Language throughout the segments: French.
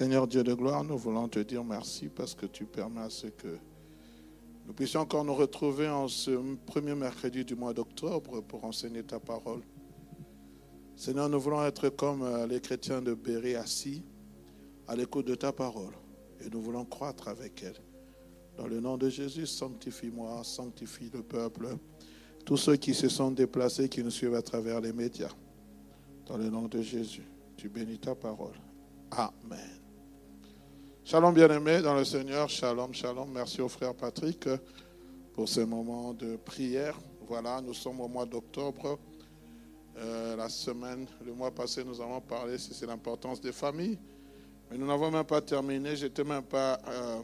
Seigneur Dieu de gloire, nous voulons te dire merci parce que tu permets à ce que nous puissions encore nous retrouver en ce premier mercredi du mois d'octobre pour enseigner ta parole. Seigneur, nous voulons être comme euh, les chrétiens de Béry assis à l'écoute de ta parole et nous voulons croître avec elle. Dans le nom de Jésus, sanctifie-moi, sanctifie le peuple, tous ceux qui se sont déplacés, qui nous suivent à travers les médias. Dans le nom de Jésus, tu bénis ta parole. Amen. Shalom bien-aimés dans le Seigneur, shalom, shalom. Merci au frère Patrick pour ce moment de prière. Voilà, nous sommes au mois d'octobre. Euh, la semaine, le mois passé, nous avons parlé, c'est l'importance des familles. Mais nous n'avons même pas terminé. Je n'étais même pas euh,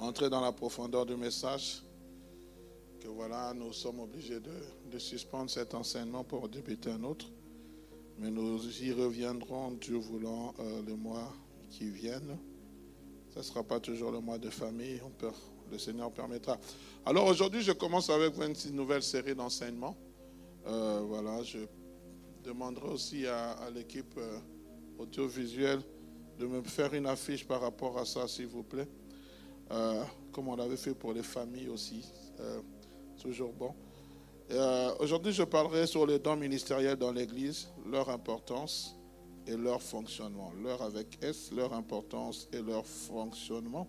entré dans la profondeur du message. Que voilà, nous sommes obligés de, suspendre cet enseignement pour débuter un autre. Mais nous y reviendrons, Dieu voulant, euh, le mois qui viennent. Ce ne sera pas toujours le mois de famille, on peut, le Seigneur permettra. Alors aujourd'hui, je commence avec une nouvelle série d'enseignements. Euh, voilà, je demanderai aussi à, l'équipe euh, audiovisuelle de me faire une affiche par rapport à ça, s'il vous plaît. Euh, comme on l'avait fait pour les familles aussi. toujours bon. Aujourd'hui, je parlerai sur les dons ministériels dans l'Église, leur importance et leur fonctionnement. Leur avec S, leur importance et leur fonctionnement.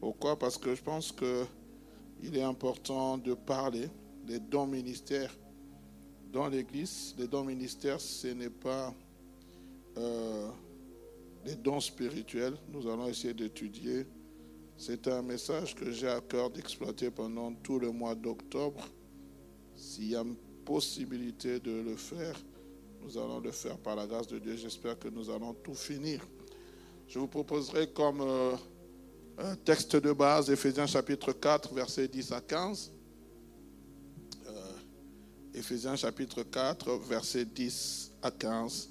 Pourquoi? Parce que je pense qu'il est important de parler des dons ministères dans l'Église. Les dons ministères, ce n'est pas euh, des dons spirituels. Nous allons essayer d'étudier. C'est un message que j'ai à cœur d'exploiter pendant tout le mois d'octobre. S'il y a une possibilité de le faire, nous allons le faire par la grâce de Dieu. J'espère que nous allons tout finir. Je vous proposerai comme euh, texte de base Éphésiens chapitre 4, versets 10 à 15. Euh, chapitre 4, versets 10 à 15.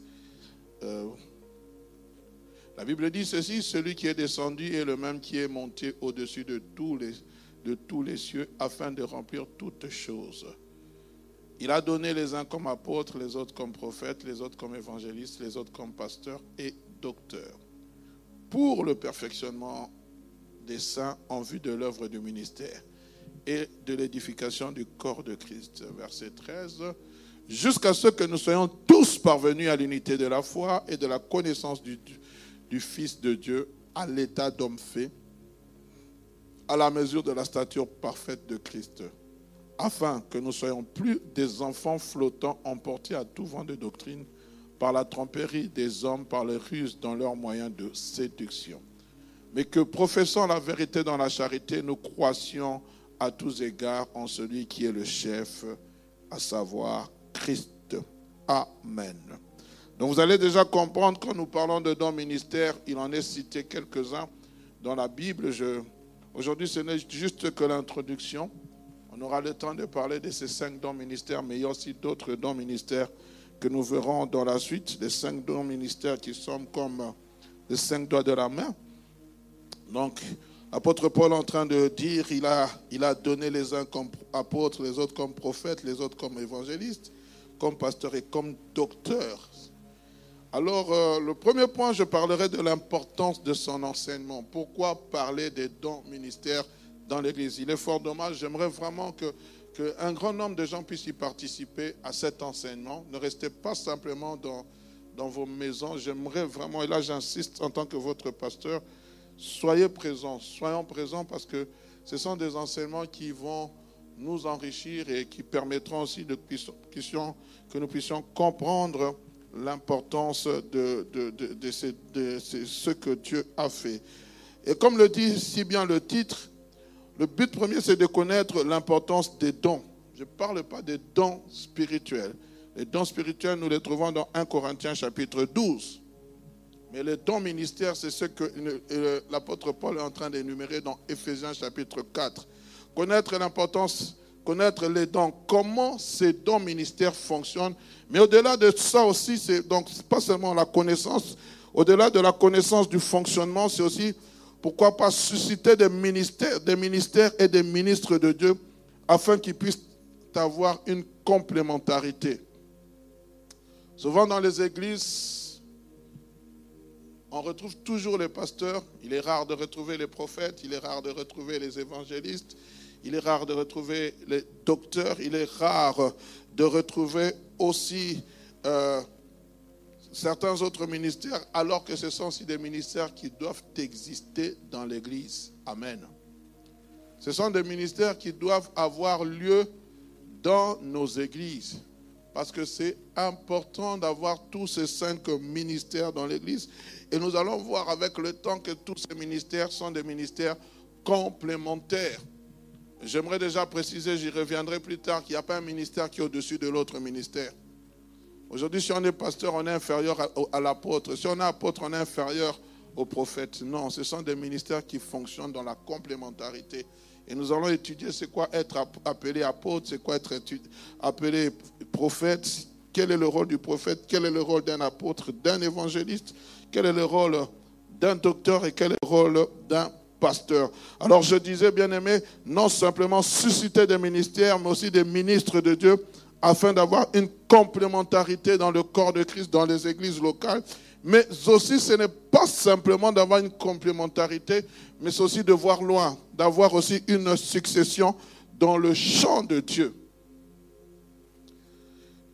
Euh, la Bible dit ceci, celui qui est descendu est le même qui est monté au-dessus de tous les, de tous les cieux afin de remplir toutes choses. Il a donné les uns comme apôtres, les autres comme prophètes, les autres comme évangélistes, les autres comme pasteurs et docteurs, pour le perfectionnement des saints en vue de l'œuvre du ministère et de l'édification du corps de Christ. Verset 13. Jusqu'à ce que nous soyons tous parvenus à l'unité de la foi et de la connaissance du, du Fils de Dieu, à l'état d'homme fait, à la mesure de la stature parfaite de Christ afin que nous soyons plus des enfants flottants emportés à tout vent de doctrine par la tromperie des hommes, par les ruses dans leurs moyens de séduction. Mais que professant la vérité dans la charité, nous croissions à tous égards en celui qui est le chef, à savoir Christ. Amen. Donc vous allez déjà comprendre quand nous parlons de dons ministères, il en est cité quelques-uns dans la Bible. Aujourd'hui, ce n'est juste que l'introduction. On aura le temps de parler de ces cinq dons ministères, mais il y a aussi d'autres dons ministères que nous verrons dans la suite. Les cinq dons ministères qui sont comme les cinq doigts de la main. Donc, l'apôtre Paul est en train de dire, il a, donné les uns comme apôtres, les autres comme prophètes, les autres comme évangélistes, comme pasteurs et comme docteurs. Alors, euh, le premier point, je parlerai de l'importance de son enseignement. Pourquoi parler des dons ministères dans l'Église. Il est fort dommage. J'aimerais vraiment que, un grand nombre de gens puissent y participer à cet enseignement. Ne restez pas simplement dans, vos maisons. J'aimerais vraiment, et là j'insiste en tant que votre pasteur, soyez présents. Soyons présents parce que ce sont des enseignements qui vont nous enrichir et qui permettront aussi que nous puissions comprendre l'importance de, ce que Dieu a fait. Et comme le dit si bien le titre, le but premier, c'est de connaître l'importance des dons. Je ne parle pas des dons spirituels. Les dons spirituels, nous les trouvons dans 1 Corinthiens chapitre 12. Mais les dons ministères, c'est ce que l'apôtre Paul est en train d'énumérer dans Éphésiens chapitre 4. Connaître l'importance, connaître les dons, comment ces dons ministères fonctionnent. Mais au-delà de ça aussi, c'est donc pas seulement la connaissance, au-delà de la connaissance du fonctionnement, c'est aussi pourquoi pas susciter des ministères, et des ministres de Dieu afin qu'ils puissent avoir une complémentarité? Souvent dans les églises, on retrouve toujours les pasteurs. Il est rare de retrouver les prophètes, il est rare de retrouver les évangélistes, il est rare de retrouver les docteurs, il est rare de retrouver aussi euh, certains autres ministères, alors que ce sont aussi des ministères qui doivent exister dans l'Église. Amen. Ce sont des ministères qui doivent avoir lieu dans nos églises. Parce que c'est important d'avoir tous ces cinq ministères dans l'Église. Et nous allons voir avec le temps que tous ces ministères sont des ministères complémentaires. J'aimerais déjà préciser, j'y reviendrai plus tard, qu'il n'y a pas un ministère qui est au-dessus de l'autre ministère. Aujourd'hui, si on est pasteur, on est inférieur à, l'apôtre. Si on est apôtre, on est inférieur au prophète. Non, ce sont des ministères qui fonctionnent dans la complémentarité. Et nous allons étudier c'est quoi être appelé apôtre, c'est quoi être appelé prophète, quel est le rôle du prophète, quel est le rôle d'un apôtre, d'un évangéliste, quel est le rôle d'un docteur et quel est le rôle d'un pasteur. Alors je disais, bien aimé, non simplement susciter des ministères, mais aussi des ministres de Dieu, afin d'avoir une complémentarité dans le corps de Christ, dans les églises locales. Mais aussi, ce n'est pas simplement d'avoir une complémentarité, mais c'est aussi de voir loin, d'avoir aussi une succession dans le champ de Dieu.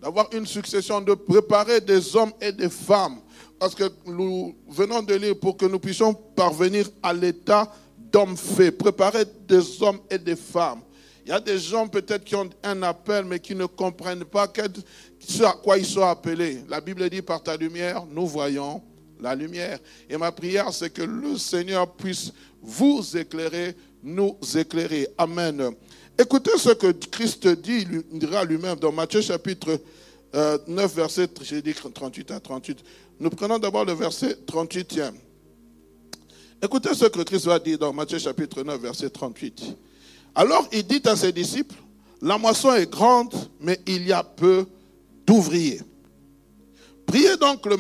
D'avoir une succession, de préparer des hommes et des femmes parce que nous venons de lire pour que nous puissions parvenir à l'état d'homme fait, préparer des hommes et des femmes. Il y a des gens peut-être qui ont un appel, mais qui ne comprennent pas ce à quoi ils sont appelés. La Bible dit, par ta lumière, nous voyons la lumière. Et ma prière, c'est que le Seigneur puisse vous éclairer, nous éclairer. Amen. Écoutez ce que Christ dit, il dira lui-même dans Matthieu chapitre 9, euh, verset, j'ai dit 38 à 38. Nous prenons d'abord le verset 38e. Écoutez ce que Christ va dire dans Matthieu chapitre 9, verset 38. Alors il dit à ses disciples, la moisson est grande, mais il y a peu d'ouvriers. Priez donc le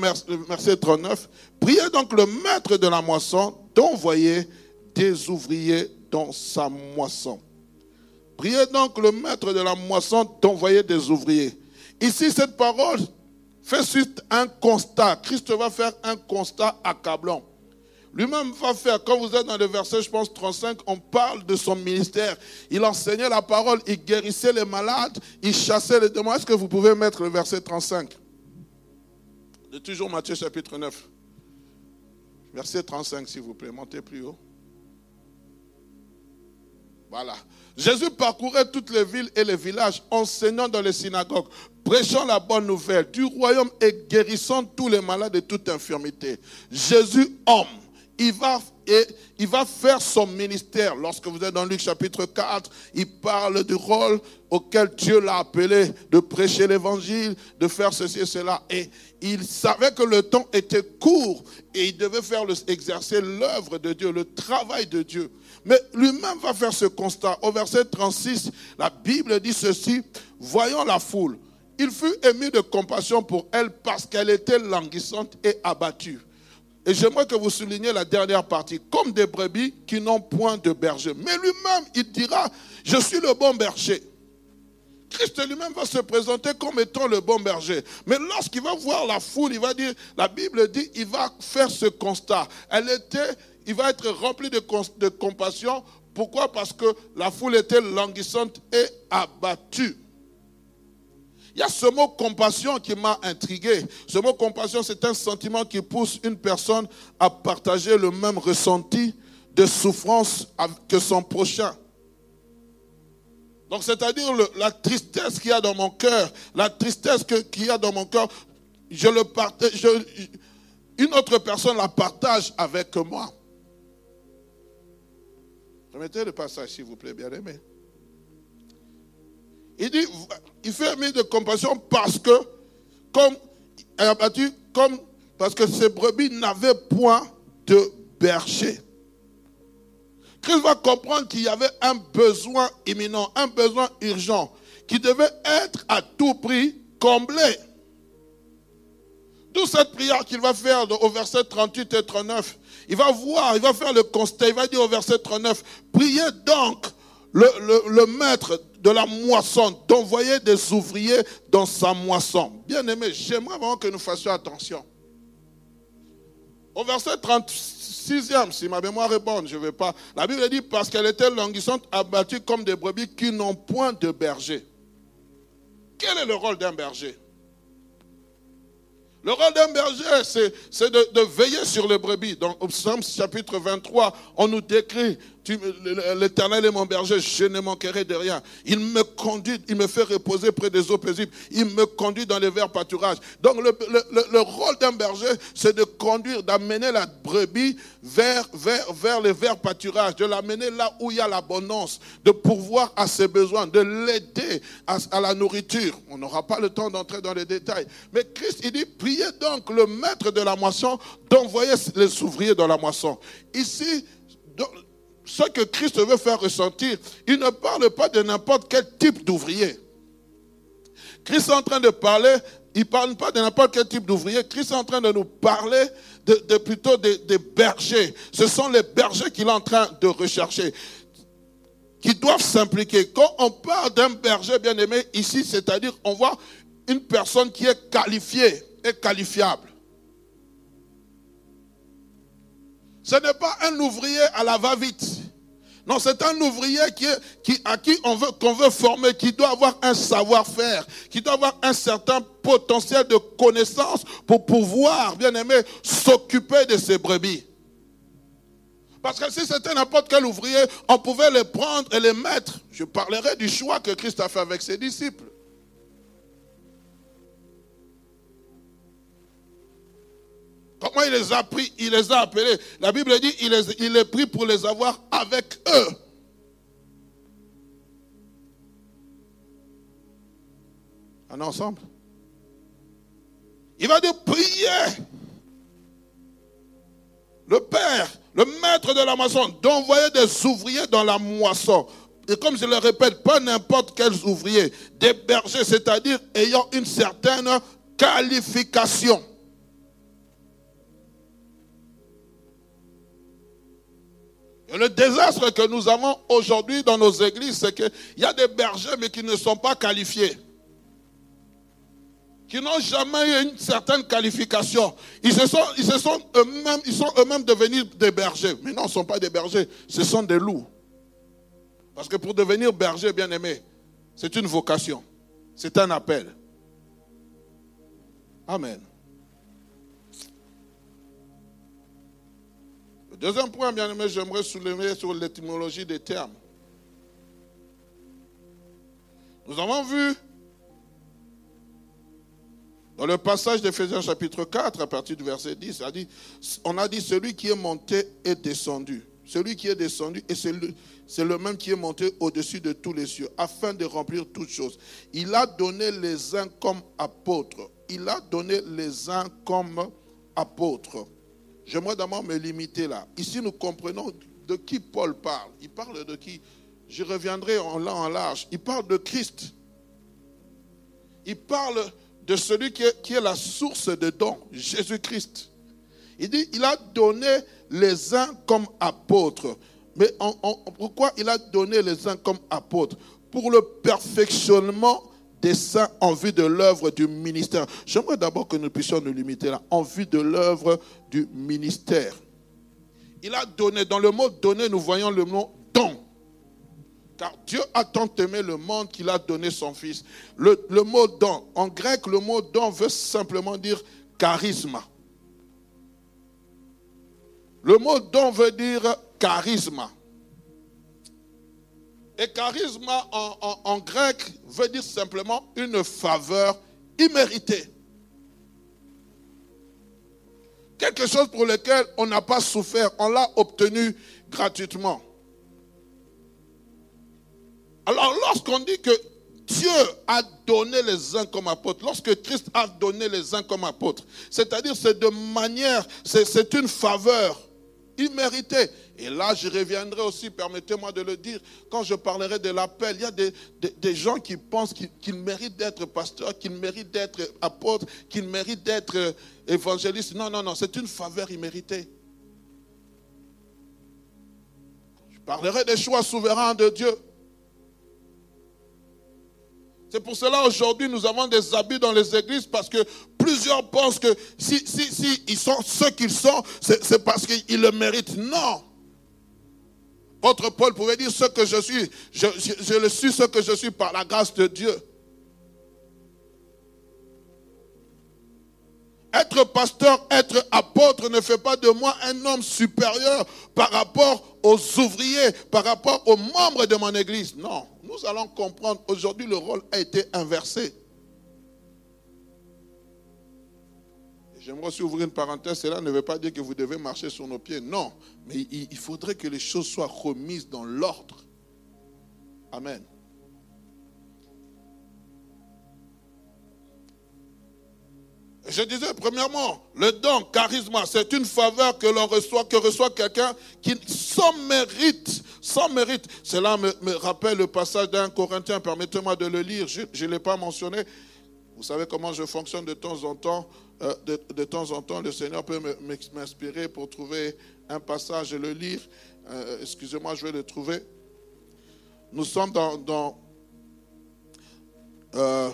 verset 39, priez donc le maître de la moisson d'envoyer des ouvriers dans sa moisson. Priez donc le maître de la moisson d'envoyer des ouvriers. Ici, cette parole fait suite un constat. Christ va faire un constat accablant. Lui-même va faire, quand vous êtes dans le verset, je pense, 35, on parle de son ministère. Il enseignait la parole, il guérissait les malades, il chassait les démons. Est-ce que vous pouvez mettre le verset 35 De toujours Matthieu chapitre 9. Verset 35, s'il vous plaît, montez plus haut. Voilà. Jésus parcourait toutes les villes et les villages, enseignant dans les synagogues, prêchant la bonne nouvelle du royaume et guérissant tous les malades de toute infirmité. Jésus, homme, il va, faire son ministère. Lorsque vous êtes dans Luc chapitre 4, il parle du rôle auquel Dieu l'a appelé de prêcher l'évangile, de faire ceci et cela. Et il savait que le temps était court et il devait faire exercer l'œuvre de Dieu, le travail de Dieu. Mais lui-même va faire ce constat. Au verset 36, la Bible dit ceci, voyant la foule, il fut ému de compassion pour elle parce qu'elle était languissante et abattue. Et j'aimerais que vous souligniez la dernière partie, comme des brebis qui n'ont point de berger. Mais lui-même, il dira, je suis le bon berger. Christ lui-même va se présenter comme étant le bon berger. Mais lorsqu'il va voir la foule, il va dire, la Bible dit, il va faire ce constat. Elle était, il va être rempli de, de compassion. Pourquoi? Parce que la foule était languissante et abattue. Il y a ce mot compassion qui m'a intrigué. Ce mot compassion, c'est un sentiment qui pousse une personne à partager le même ressenti de souffrance que son prochain. Donc, c'est-à-dire la tristesse qu'il y a dans mon cœur, la tristesse qu'il y a dans mon cœur, je le partage, une autre personne la partage avec moi. Remettez le passage, s'il vous plaît, bien aimé. Il dit, il fait mille de compassion parce que, comme, elle a battu, comme, parce que ses brebis n'avaient point de berger. Christ va comprendre qu'il y avait un besoin imminent, un besoin urgent, qui devait être à tout prix comblé. D'où cette prière qu'il va faire au verset 38 et 39. Il va voir, il va faire le constat, il va dire au verset 39, priez donc le, le maître de la moisson, d'envoyer des ouvriers dans sa moisson. Bien aimé, j'aimerais vraiment que nous fassions attention. Au verset 36e, si ma mémoire est bonne, je ne vais pas. La Bible dit parce qu'elle était languissante, abattue comme des brebis qui n'ont point de berger. Quel est le rôle d'un berger? Le rôle d'un berger, c'est de, veiller sur les brebis. Dans Psaume chapitre 23, on nous décrit L'Éternel est mon berger, je ne manquerai de rien. Il me conduit, il me fait reposer près des eaux paisibles. Il me conduit dans les verts pâturages. Donc le, rôle d'un berger, c'est de conduire, d'amener la brebis vers, vers, vers les verts pâturages, de l'amener là où il y a l'abondance, de pourvoir à ses besoins, de l'aider à, à la nourriture. On n'aura pas le temps d'entrer dans les détails. Mais Christ, il dit, priez donc le maître de la moisson d'envoyer les ouvriers dans la moisson. Ici, ce que Christ veut faire ressentir, il ne parle pas de n'importe quel type d'ouvrier. Christ est en train de parler, il ne parle pas de n'importe quel type d'ouvrier, Christ est en train de nous parler de, plutôt des, bergers. Ce sont les bergers qu'il est en train de rechercher, qui doivent s'impliquer. Quand on parle d'un berger bien aimé ici, c'est-à-dire on voit une personne qui est qualifiée et qualifiable. Ce n'est pas un ouvrier à la va-vite. Non, c'est un ouvrier qui, à qui on veut, qu'on veut former, qui doit avoir un savoir-faire, qui doit avoir un certain potentiel de connaissance pour pouvoir, bien aimé, s'occuper de ses brebis. Parce que si c'était n'importe quel ouvrier, on pouvait les prendre et les mettre. Je parlerai du choix que Christ a fait avec ses disciples. Comment il les a pris Il les a appelés. La Bible dit il les, il les prit pour les avoir avec eux. Est ensemble Il va dire prier. Le Père, le maître de la moisson, d'envoyer des ouvriers dans la moisson. Et comme je le répète, pas n'importe quels ouvriers, des bergers, c'est-à-dire ayant une certaine qualification. Le désastre que nous avons aujourd'hui dans nos églises, c'est qu'il y a des bergers, mais qui ne sont pas qualifiés. Qui n'ont jamais eu une certaine qualification. Ils, se sont, eux-mêmes devenus des bergers. Mais non, ce ne sont pas des bergers, ce sont des loups. Parce que pour devenir berger, bien aimé, c'est une vocation. C'est un appel. Amen. Deuxième point, bien aimé, j'aimerais soulever sur l'étymologie des termes. Nous avons vu dans le passage d'Éphésiens chapitre 4, à partir du verset 10, on a dit celui qui est monté est descendu. Celui qui est descendu, et c'est le, le, même qui est monté au-dessus de tous les cieux, afin de remplir toutes choses. Il a donné les uns comme apôtres. Il a donné les uns comme apôtres. J'aimerais d'abord me limiter là. Ici, nous comprenons de qui Paul parle. Il parle de qui? Je reviendrai en en large. Il parle de Christ. Il parle de celui qui est, la source de dons, Jésus-Christ. Il dit, il a donné les uns comme apôtres. Mais pourquoi il a donné les uns comme apôtres? Pour le perfectionnement des saints en vue de l'œuvre du ministère. J'aimerais d'abord que nous puissions nous limiter là, en vue de l'œuvre du ministère. Il a donné, dans le mot donner, nous voyons le mot don. Car Dieu a tant aimé le monde qu'il a donné son Fils. Le, le mot don, en grec, le mot don veut simplement dire charisme. Le mot don veut dire charisme. Et charisme en, grec veut dire simplement une faveur imméritée. Quelque chose pour lequel on n'a pas souffert, on l'a obtenu gratuitement. Alors lorsqu'on dit que Dieu a donné les uns comme apôtres, lorsque Christ a donné les uns comme apôtres, c'est-à-dire c'est de manière, c'est une faveur imméritée. Et là, je reviendrai aussi, permettez-moi de le dire, quand je parlerai de l'appel, il y a des, gens qui pensent qu'ils méritent d'être pasteurs, qu'ils méritent d'être apôtres, qu'ils méritent d'être euh, évangélistes. Non, non, non, c'est une faveur imméritée. Je parlerai des choix souverains de Dieu. C'est pour cela aujourd'hui nous avons des abus dans les églises parce que plusieurs pensent que si, si, si ils sont ceux qu'ils sont, c'est parce qu'ils le méritent. Non. Votre Paul pouvait dire ce que je suis. Je, je le suis ce que je suis par la grâce de Dieu. Être pasteur, être apôtre ne fait pas de moi un homme supérieur par rapport aux ouvriers, par rapport aux membres de mon église. Non, nous allons comprendre. Aujourd'hui, le rôle a été inversé. J'aimerais aussi ouvrir une parenthèse. Cela ne veut pas dire que vous devez marcher sur nos pieds. Non, mais il faudrait que les choses soient remises dans l'ordre. Amen. Je disais, premièrement, le don, charisme, c'est une faveur que l'on reçoit, que reçoit quelqu'un qui, sans mérite, sans mérite. Cela me, rappelle le passage d'un Corinthien, permettez-moi de le lire, je ne l'ai pas mentionné. Vous savez comment je fonctionne de temps en temps. Euh, de, temps en temps, le Seigneur peut m'inspirer pour trouver un passage et le lire. Euh, excusez-moi, je vais le trouver. Nous sommes dans, dans euh,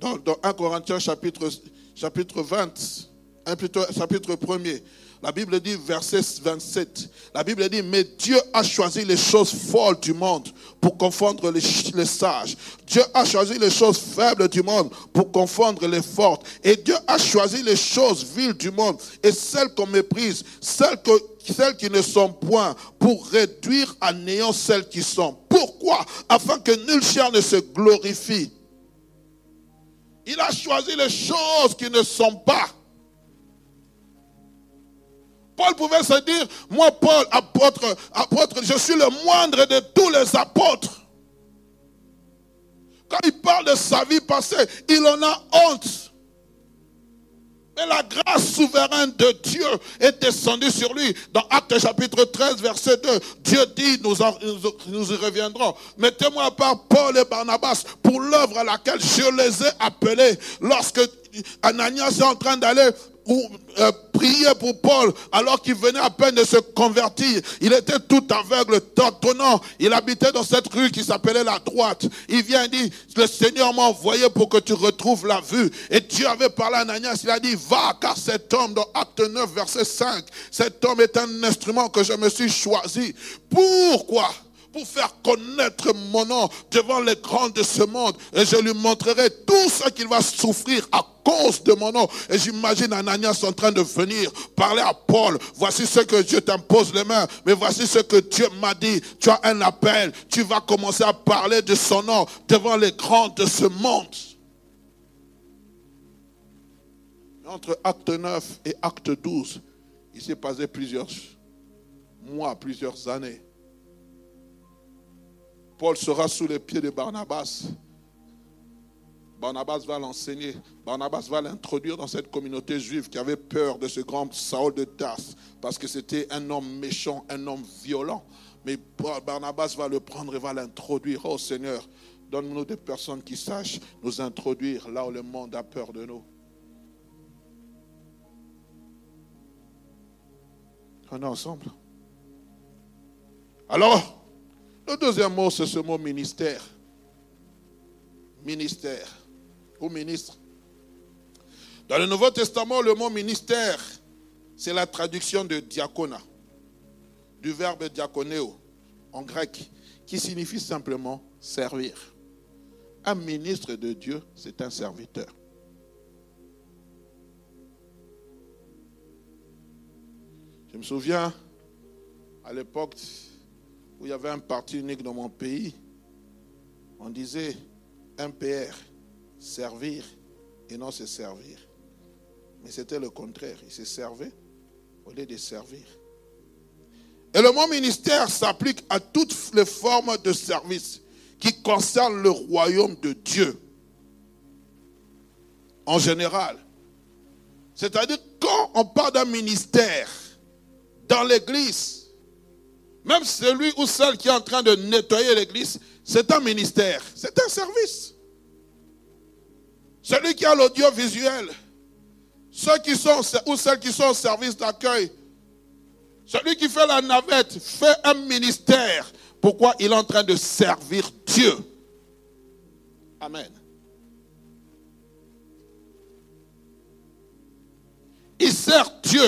dans, 1 Corinthiens chapitre, chapitre 20, un plutôt, chapitre 1er. La Bible dit, verset 27, la Bible dit, mais Dieu a choisi les choses folles du monde pour confondre les, sages. Dieu a choisi les choses faibles du monde pour confondre les fortes. Et Dieu a choisi les choses viles du monde et celles qu'on méprise, celles qui ne sont point, pour réduire à néant celles qui sont. Pourquoi? Afin que nul chair ne se glorifie. Il a choisi les choses qui ne sont pas. Paul pouvait se dire, moi Paul, apôtre, apôtre, je suis le moindre de tous les apôtres. Quand il parle de sa vie passée, il en a honte. Mais la grâce souveraine de Dieu est descendue sur lui. Dans Acte chapitre 13, verset 2, Dieu dit, nous, nous y reviendrons. Mettez-moi à part Paul et Barnabas pour l'œuvre à laquelle je les ai appelés. Lorsque Ananias est en train d'aller ou euh, prier pour Paul alors qu'il venait à peine de se convertir. Il était tout aveugle, tâtonnant. Il habitait dans cette rue qui s'appelait la droite. Il vient et dit, le Seigneur m'a envoyé pour que tu retrouves la vue. Et Dieu avait parlé à Ananias. Il a dit, va, car cet homme, dans Acte 9, verset 5, cet homme est un instrument que je me suis choisi. Pourquoi pour faire connaître mon nom devant les grands de ce monde. Et je lui montrerai tout ce qu'il va souffrir à cause de mon nom. Et j'imagine Ananias en train de venir parler à Paul. Voici ce que Dieu t'impose les mains. Mais voici ce que Dieu m'a dit. Tu as un appel. Tu vas commencer à parler de son nom devant les grands de ce monde. Entre acte 9 et acte 12, il s'est passé plusieurs mois, plusieurs années. Paul sera sous les pieds de Barnabas. Barnabas va l'enseigner. Barnabas va l'introduire dans cette communauté juive qui avait peur de ce grand Saul de Tarse parce que c'était un homme méchant, un homme violent. Mais Barnabas va le prendre et va l'introduire. Oh Seigneur, donne-nous des personnes qui sachent nous introduire là où le monde a peur de nous. On est ensemble. Alors, le deuxième mot, c'est ce mot ministère. Ministère. Ou ministre. Dans le Nouveau Testament, le mot ministère, c'est la traduction de diakona, du verbe diakoneo en grec, qui signifie simplement servir. Un ministre de Dieu, c'est un serviteur. Je me souviens, à l'époque, où il y avait un parti unique dans mon pays, on disait MPR, servir et non se servir. Mais c'était le contraire. Il se servait au lieu de servir. Et le mot ministère s'applique à toutes les formes de service qui concernent le royaume de Dieu. En général. C'est-à-dire quand on parle d'un ministère dans l'église, même celui ou celle qui est en train de nettoyer l'église, c'est un ministère, c'est un service. Celui qui a l'audiovisuel, ceux qui sont ou celles qui sont au service d'accueil, celui qui fait la navette fait un ministère. Pourquoi il est en train de servir Dieu? Amen. Il sert Dieu.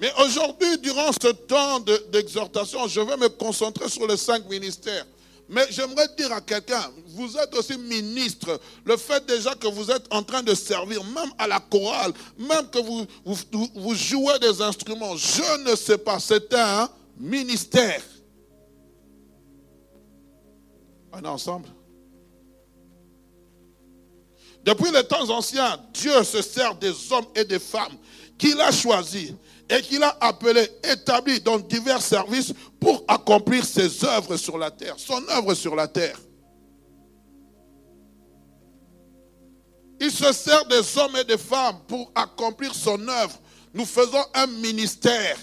Mais aujourd'hui, durant ce temps d'exhortation, je vais me concentrer sur les cinq ministères. Mais j'aimerais dire à quelqu'un, vous êtes aussi ministre. Le fait déjà que vous êtes en train de servir, même à la chorale, même que vous, jouez des instruments, je ne sais pas, c'est un ministère. On est ensemble. Depuis les temps anciens, Dieu se sert des hommes et des femmes qu'il a choisis et qu'il a appelés, établis dans divers services pour accomplir ses œuvres sur la terre, son œuvre sur la terre. Il se sert des hommes et des femmes pour accomplir son œuvre. Nous faisons un ministère.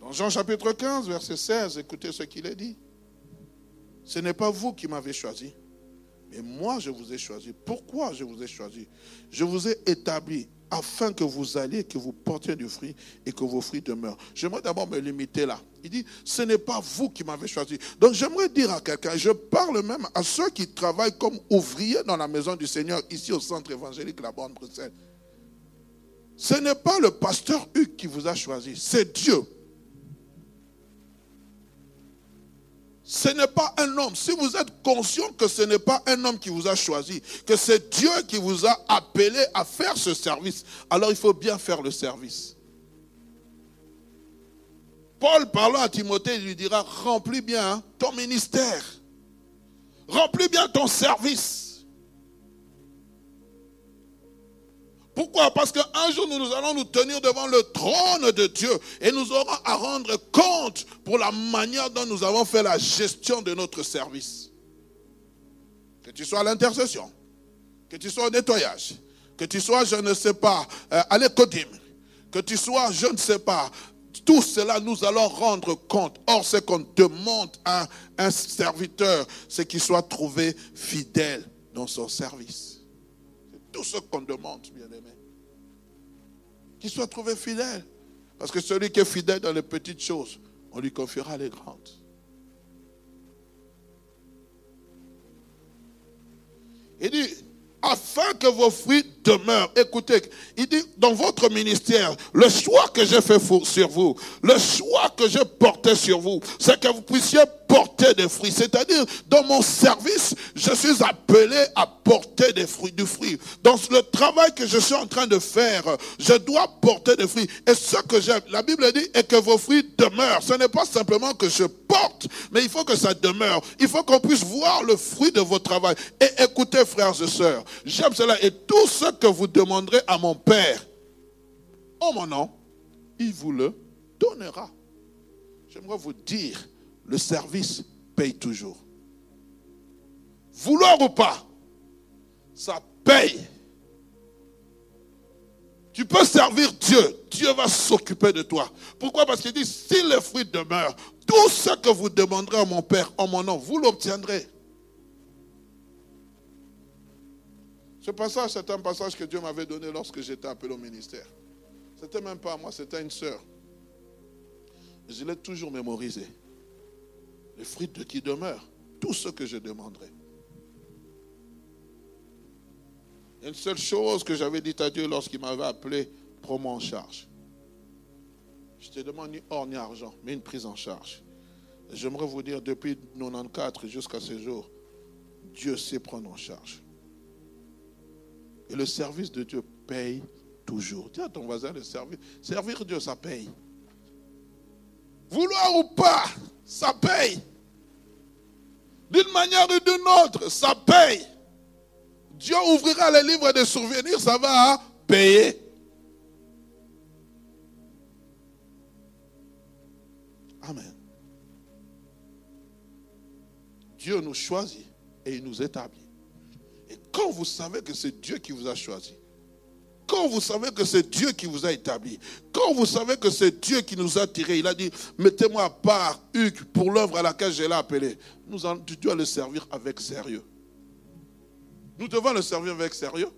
Dans Jean chapitre 15, verset 16, écoutez ce qu'il est dit. Ce n'est pas vous qui m'avez choisi, mais moi je vous ai choisi. Pourquoi je vous ai choisi? Je vous ai établi afin que vous alliez, que vous portiez du fruit et que vos fruits demeurent. J'aimerais d'abord me limiter là. Il dit, ce n'est pas vous qui m'avez choisi. Donc j'aimerais dire à quelqu'un, je parle même à ceux qui travaillent comme ouvriers dans la maison du Seigneur, ici au centre évangélique La Bonne Bruxelles. Ce n'est pas le pasteur Hugues qui vous a choisi, c'est Dieu. Ce n'est pas un homme. Si vous êtes conscient que ce n'est pas un homme qui vous a choisi, que c'est Dieu qui vous a appelé à faire ce service, alors il faut bien faire le service. Paul parlant à Timothée, il lui dira, remplis bien ton ministère. Remplis bien ton service. Pourquoi? Parce qu'un jour, nous, allons nous tenir devant le trône de Dieu et nous aurons à rendre compte pour la manière dont nous avons fait la gestion de notre service. Que tu sois à l'intercession, que tu sois au nettoyage, que tu sois, je ne sais pas, euh, à l'écodim, que tu sois, je ne sais pas, tout cela, nous allons rendre compte. Or, ce qu'on demande à un serviteur, c'est qu'il soit trouvé fidèle dans son service tout ce qu'on demande, bien-aimé. Qu'il soit trouvé fidèle. Parce que celui qui est fidèle dans les petites choses, on lui confiera les grandes. Il dit, afin que vos fruits demeurent. Écoutez, il dit, dans votre ministère, le choix que j'ai fait sur vous, le choix que j'ai porté sur vous, c'est que vous puissiez porter des fruits. C'est-à-dire, dans mon service, je suis appelé à porter des fruits, du fruit. Dans le travail que je suis en train de faire, je dois porter des fruits. Et ce que j'aime, la Bible dit, est que vos fruits demeurent. Ce n'est pas simplement que je porte, mais il faut que ça demeure. Il faut qu'on puisse voir le fruit de votre travail. Et écoutez, frères et sœurs, j'aime cela. Et tout ce que vous demanderez à mon Père, en mon nom, il vous le donnera. J'aimerais vous dire, le service paye toujours. Vouloir ou pas, ça paye. Tu peux servir Dieu, Dieu va s'occuper de toi. Pourquoi? Parce qu'il dit, si les fruits demeurent, tout ce que vous demanderez à mon Père en mon nom, vous l'obtiendrez. Ce passage, c'est un passage que Dieu m'avait donné lorsque j'étais appelé au ministère. C'était même pas moi, c'était une sœur. Je l'ai toujours mémorisé. Les fruits de qui demeurent, tout ce que je demanderai. Une seule chose que j'avais dit à Dieu lorsqu'il m'avait appelé, prends-moi en charge. Je te demande ni or ni argent, mais une prise en charge. J'aimerais vous dire, depuis 94 jusqu'à ce jour, Dieu sait prendre en charge. Et le service de Dieu paye toujours. Dis à ton voisin, le service. Servir Dieu, ça paye. Vouloir ou pas, ça paye. D'une manière ou d'une autre, ça paye. Dieu ouvrira les livres de souvenirs, ça va payer. Amen. Dieu nous choisit et il nous établit. Quand vous savez que c'est Dieu qui vous a choisi, quand vous savez que c'est Dieu qui vous a établi, quand vous savez que c'est Dieu qui nous a tirés, il a dit, mettez-moi à part, Hugues, pour l'œuvre à laquelle je l'ai appelé. Nous tu dois le servir avec sérieux. Nous devons le servir avec sérieux.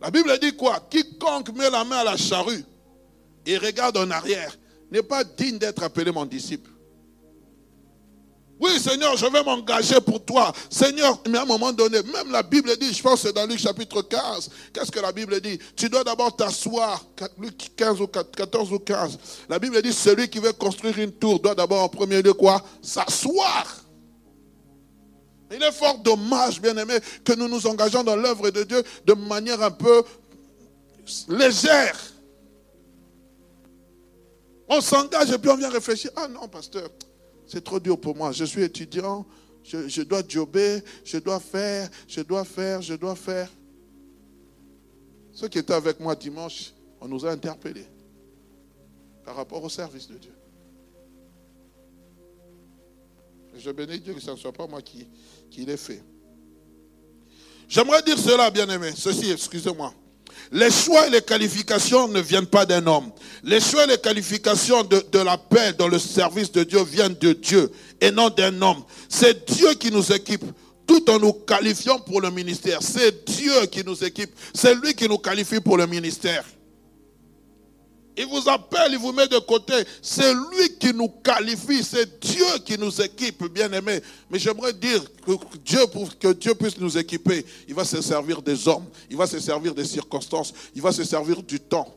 La Bible dit quoi? Quiconque met la main à la charrue et regarde en arrière n'est pas digne d'être appelé mon disciple. Oui, Seigneur, je vais m'engager pour toi. Seigneur, mais à un moment donné, même la Bible dit, je pense que c'est dans Luc chapitre 15, qu'est-ce que la Bible dit? Tu dois d'abord t'asseoir. Luc 15 ou 14 ou 15. La Bible dit, celui qui veut construire une tour doit d'abord en premier lieu quoi? S'asseoir. Il est fort dommage, bien aimé, que nous nous engageons dans l'œuvre de Dieu de manière un peu légère. On s'engage et puis on vient réfléchir. Ah non, pasteur, c'est trop dur pour moi. Je suis étudiant, je, dois jobber, je dois faire, je dois faire, je dois faire. Ceux qui étaient avec moi dimanche, on nous a interpellés par rapport au service de Dieu. Je bénis Dieu que ce ne soit pas moi qui, qui l'ai fait. J'aimerais dire cela, bien aimé. Ceci, excusez-moi. Les choix et les qualifications ne viennent pas d'un homme. Les choix et les qualifications de, de la paix dans le service de Dieu viennent de Dieu et non d'un homme. C'est Dieu qui nous équipe tout en nous qualifiant pour le ministère. C'est Dieu qui nous équipe. C'est lui qui nous qualifie pour le ministère. Il vous appelle, il vous met de côté. C'est lui qui nous qualifie, c'est Dieu qui nous équipe, bien aimé. Mais j'aimerais dire que Dieu, pour que Dieu puisse nous équiper, il va se servir des hommes, il va se servir des circonstances, il va se servir du temps.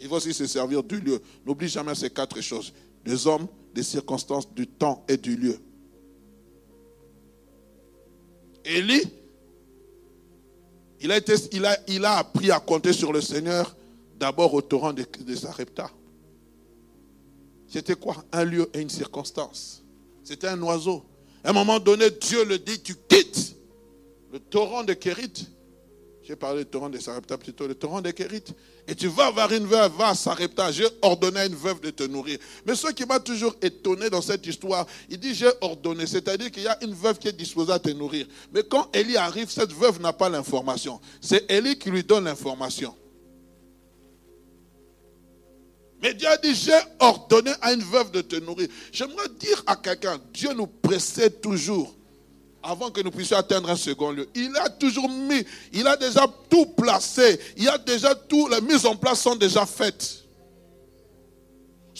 Il va aussi se servir du lieu. N'oublie jamais ces quatre choses. Des hommes, des circonstances, du temps et du lieu. Élie, il a appris à compter sur le Seigneur d'abord au torrent de, Sarepta. C'était quoi? Un lieu et une circonstance. C'était un oiseau. À un moment donné, Dieu le dit, tu quittes le torrent de Kérit. J'ai parlé du torrent de Sarepta plutôt, le torrent de Kérit. Et tu vas voir une veuve, va à Sarepta. J'ai ordonné à une veuve de te nourrir. Mais ce qui m'a toujours étonné dans cette histoire, il dit j'ai ordonné. C'est-à-dire qu'il y a une veuve qui est disposée à te nourrir. Mais quand Élie arrive, cette veuve n'a pas l'information. C'est Élie qui lui donne l'information. Mais Dieu a dit, j'ai ordonné à une veuve de te nourrir. J'aimerais dire à quelqu'un, Dieu nous précède toujours avant que nous puissions atteindre un second lieu. Il a toujours mis, il a déjà tout placé. Il a déjà tout, les mises en place sont déjà faites.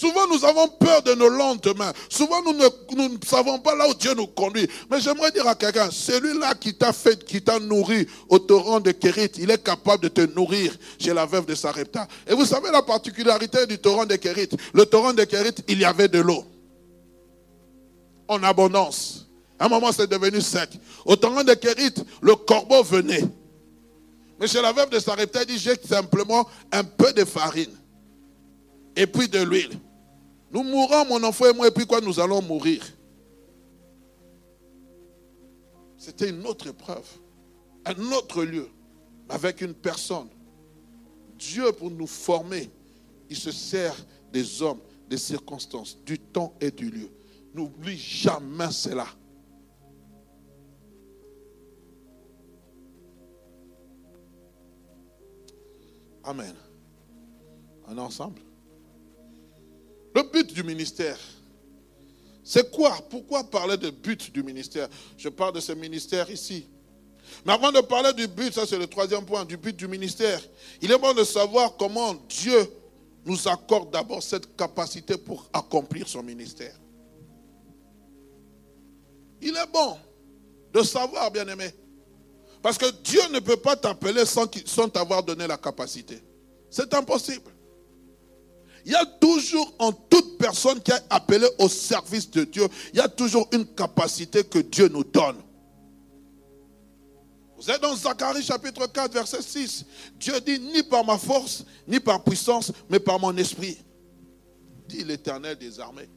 Souvent, nous avons peur de nos lendemains. Souvent, nous ne, savons pas là où Dieu nous conduit. Mais j'aimerais dire à quelqu'un, celui-là qui t'a fait, qui t'a nourri au torrent de Kérit, il est capable de te nourrir chez la veuve de Sarepta. Et vous savez la particularité du torrent de Kérit. Le torrent de Kérit, il y avait de l'eau. En abondance. À un moment, c'est devenu sec. Au torrent de Kérit, le corbeau venait. Mais chez la veuve de Sarepta, il dit, j'ai simplement un peu de farine et puis de l'huile. Nous mourrons, mon enfant et moi, et puis quoi, nous allons mourir. C'était une autre épreuve, un autre lieu, avec une personne. Dieu, pour nous former, il se sert des hommes, des circonstances, du temps et du lieu. N'oublie jamais cela. Amen. On est ensemble? Le but du ministère, c'est quoi? Pourquoi parler de but du ministère? Je parle de ce ministère ici. Mais avant de parler du but, ça c'est le troisième point, du but du ministère, il est bon de savoir comment Dieu nous accorde d'abord cette capacité pour accomplir son ministère. Il est bon de savoir, bien aimé. Parce que Dieu ne peut pas t'appeler sans t'avoir donné la capacité. C'est impossible. Il y a toujours en toute personne qui est appelée au service de Dieu, il y a toujours une capacité que Dieu nous donne. Vous êtes dans Zacharie chapitre 4, verset 6. Dieu dit, ni par ma force, ni par puissance, mais par mon esprit, dit l'Éternel des armées.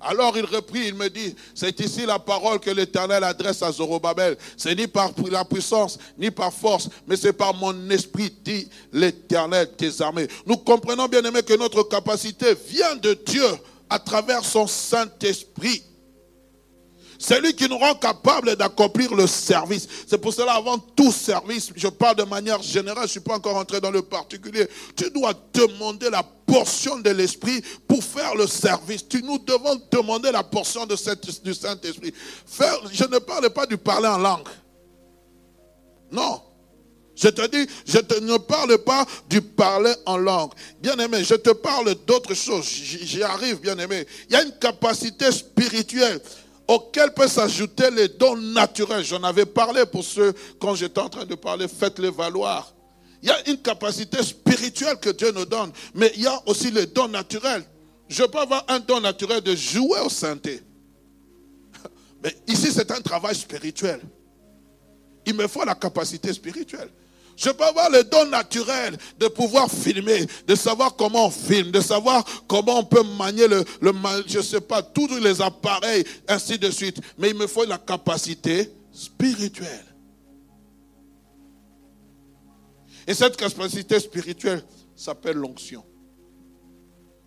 Alors il reprit, il me dit, c'est ici la parole que l'Éternel adresse à Zorobabel. C'est ni par la puissance, ni par force, mais c'est par mon esprit, dit l'Éternel des. Nous comprenons bien aimé que notre capacité vient de Dieu à travers son Saint-Esprit. C'est lui qui nous rend capable d'accomplir le service. C'est pour cela, avant tout service, je parle de manière générale, je ne suis pas encore entré dans le particulier. Tu dois demander la portion de l'Esprit pour faire le service. Tu nous devons demander la portion de cette, du Saint-Esprit. je ne parle pas du parler en langue. Non. Je te dis, je te, ne parle pas du parler en langue. Bien aimé, je te parle d'autre chose. J'y arrive, bien aimé. Il y a une capacité spirituelle auquel peut s'ajouter les dons naturels. J'en avais parlé pour ceux, quand j'étais en train de parler, faites-les valoir. Il y a une capacité spirituelle que Dieu nous donne, mais il y a aussi les dons naturels. Je peux avoir un don naturel de jouer au synthé. Mais ici, c'est un travail spirituel. Il me faut la capacité spirituelle. Je peux avoir le don naturel de pouvoir filmer, de savoir comment on filme, de savoir comment on peut manier le, le je ne sais pas, tous les appareils, ainsi de suite. Mais il me faut la capacité spirituelle. Et cette capacité spirituelle s'appelle l'onction.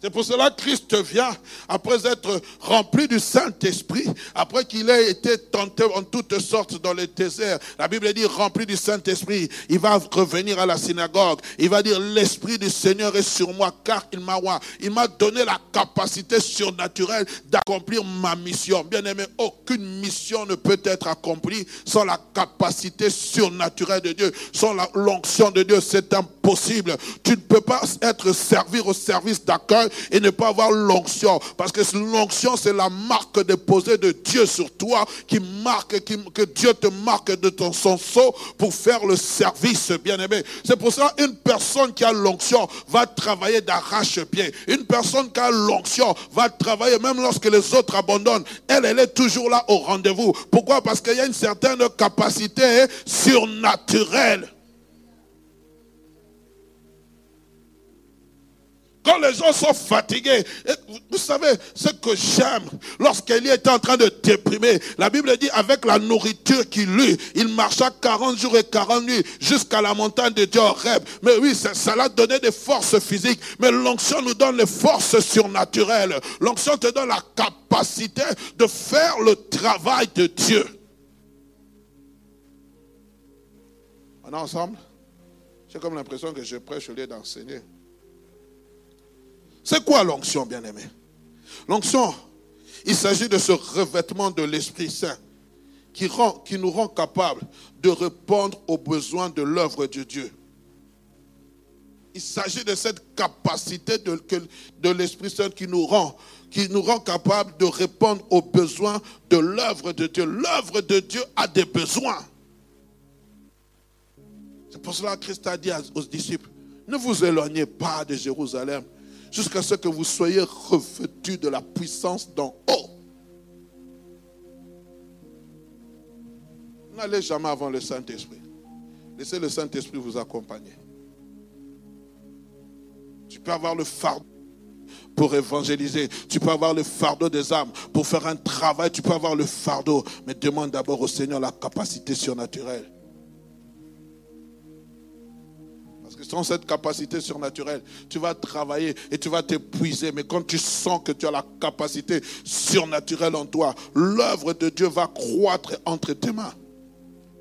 C'est pour cela que Christ vient, après être rempli du Saint-Esprit, après qu'il ait été tenté en toutes sortes dans le désert. La Bible dit rempli du Saint-Esprit. Il va revenir à la synagogue. Il va dire l'Esprit du Seigneur est sur moi car il m'a Il m'a donné la capacité surnaturelle d'accomplir ma mission. Bien aimé, aucune mission ne peut être accomplie sans la capacité surnaturelle de Dieu, sans l'onction de Dieu. C'est impossible. Tu ne peux pas être servir au service d'accueil et ne pas avoir l'onction. Parce que l'onction, c'est la marque déposée de Dieu sur toi qui marque, que Dieu te marque de ton son pour faire le service, bien-aimé. C'est pour ça une personne qui a l'onction va travailler d'arrache-pied. Une personne qui a l'onction va travailler même lorsque les autres abandonnent. Elle, elle est toujours là au rendez-vous. Pourquoi? Parce qu'il y a une certaine capacité surnaturelle. Quand les gens sont fatigués, vous savez, ce que j'aime, lorsqu'Élie était en train de déprimer, la Bible dit avec la nourriture qu'il eut, il marcha 40 jours et 40 nuits jusqu'à la montagne de Dieu Rêve. Mais oui, ça, l'a donné des forces physiques, mais l'onction nous donne les forces surnaturelles. L'onction te donne la capacité de faire le travail de Dieu. On est ensemble? J'ai comme l'impression que je prêche au lieu d'enseigner. C'est quoi l'onction, bien-aimé? L'onction, il s'agit de ce revêtement de l'Esprit Saint qui, nous rend capables de répondre aux besoins de l'œuvre de Dieu. Il s'agit de cette capacité de, de l'Esprit Saint qui nous rend qui nous rend capables de répondre aux besoins de l'œuvre de Dieu. L'œuvre de Dieu a des besoins. C'est pour cela que Christ a dit aux disciples, ne vous éloignez pas de Jérusalem, jusqu'à ce que vous soyez revêtus de la puissance d'en haut. N'allez jamais avant le Saint-Esprit. Laissez le Saint-Esprit vous accompagner. Tu peux avoir le fardeau pour évangéliser. Tu peux avoir le fardeau des âmes pour faire un travail. Tu peux avoir le fardeau. Mais demande d'abord au Seigneur la capacité surnaturelle. Sans cette capacité surnaturelle, tu vas travailler et tu vas t'épuiser. Mais quand tu sens que tu as la capacité surnaturelle en toi, l'œuvre de Dieu va croître entre tes mains.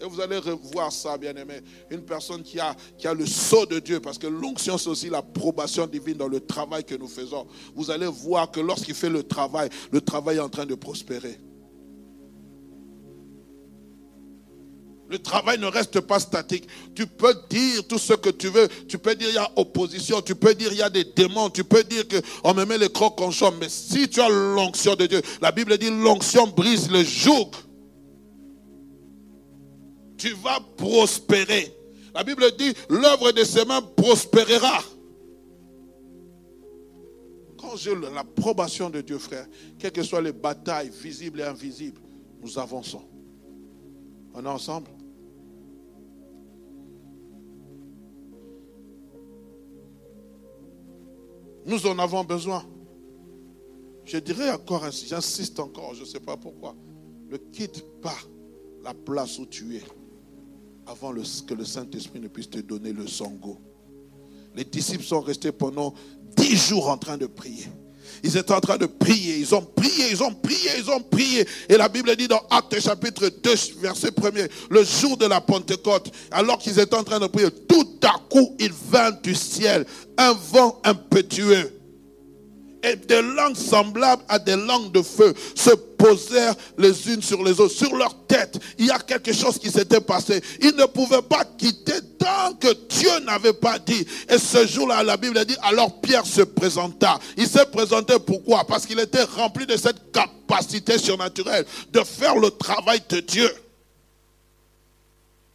Et vous allez revoir ça, bien aimé. Une personne qui a, qui a le sceau de Dieu, parce que l'onction, c'est aussi l'approbation divine dans le travail que nous faisons. Vous allez voir que lorsqu'il fait le travail, le travail est en train de prospérer. Le travail ne reste pas statique. Tu peux dire tout ce que tu veux. Tu peux dire il y a opposition. Tu peux dire il y a des démons. Tu peux dire qu'on me met les crocs en chambre. Mais si tu as l'onction de Dieu, la Bible dit l'onction brise le joug. Tu vas prospérer. La Bible dit l'œuvre de ses mains prospérera. Quand j'ai l'approbation de Dieu, frère, quelles que soient les batailles visibles et invisibles, nous avançons. On est ensemble? Nous en avons besoin. Je dirais encore ainsi, j'insiste encore, je ne sais pas pourquoi. Ne quitte pas la place où tu es avant que le Saint-Esprit ne puisse te donner le sango. Les disciples sont restés pendant dix jours en train de prier. Ils étaient en train de prier, ils ont prié, ils ont prié, ils ont prié. Et la Bible dit dans Actes chapitre 2, verset 1er, le jour de la Pentecôte, alors qu'ils étaient en train de prier, tout à coup, il vint du ciel un vent impétueux. Et des langues semblables à des langues de feu se posèrent les unes sur les autres, sur leur tête. Il y a quelque chose qui s'était passé. Ils ne pouvaient pas quitter tant que Dieu n'avait pas dit. Et ce jour-là, la Bible dit, alors Pierre se présenta. Il s'est présenté pourquoi? Parce qu'il était rempli de cette capacité surnaturelle de faire le travail de Dieu.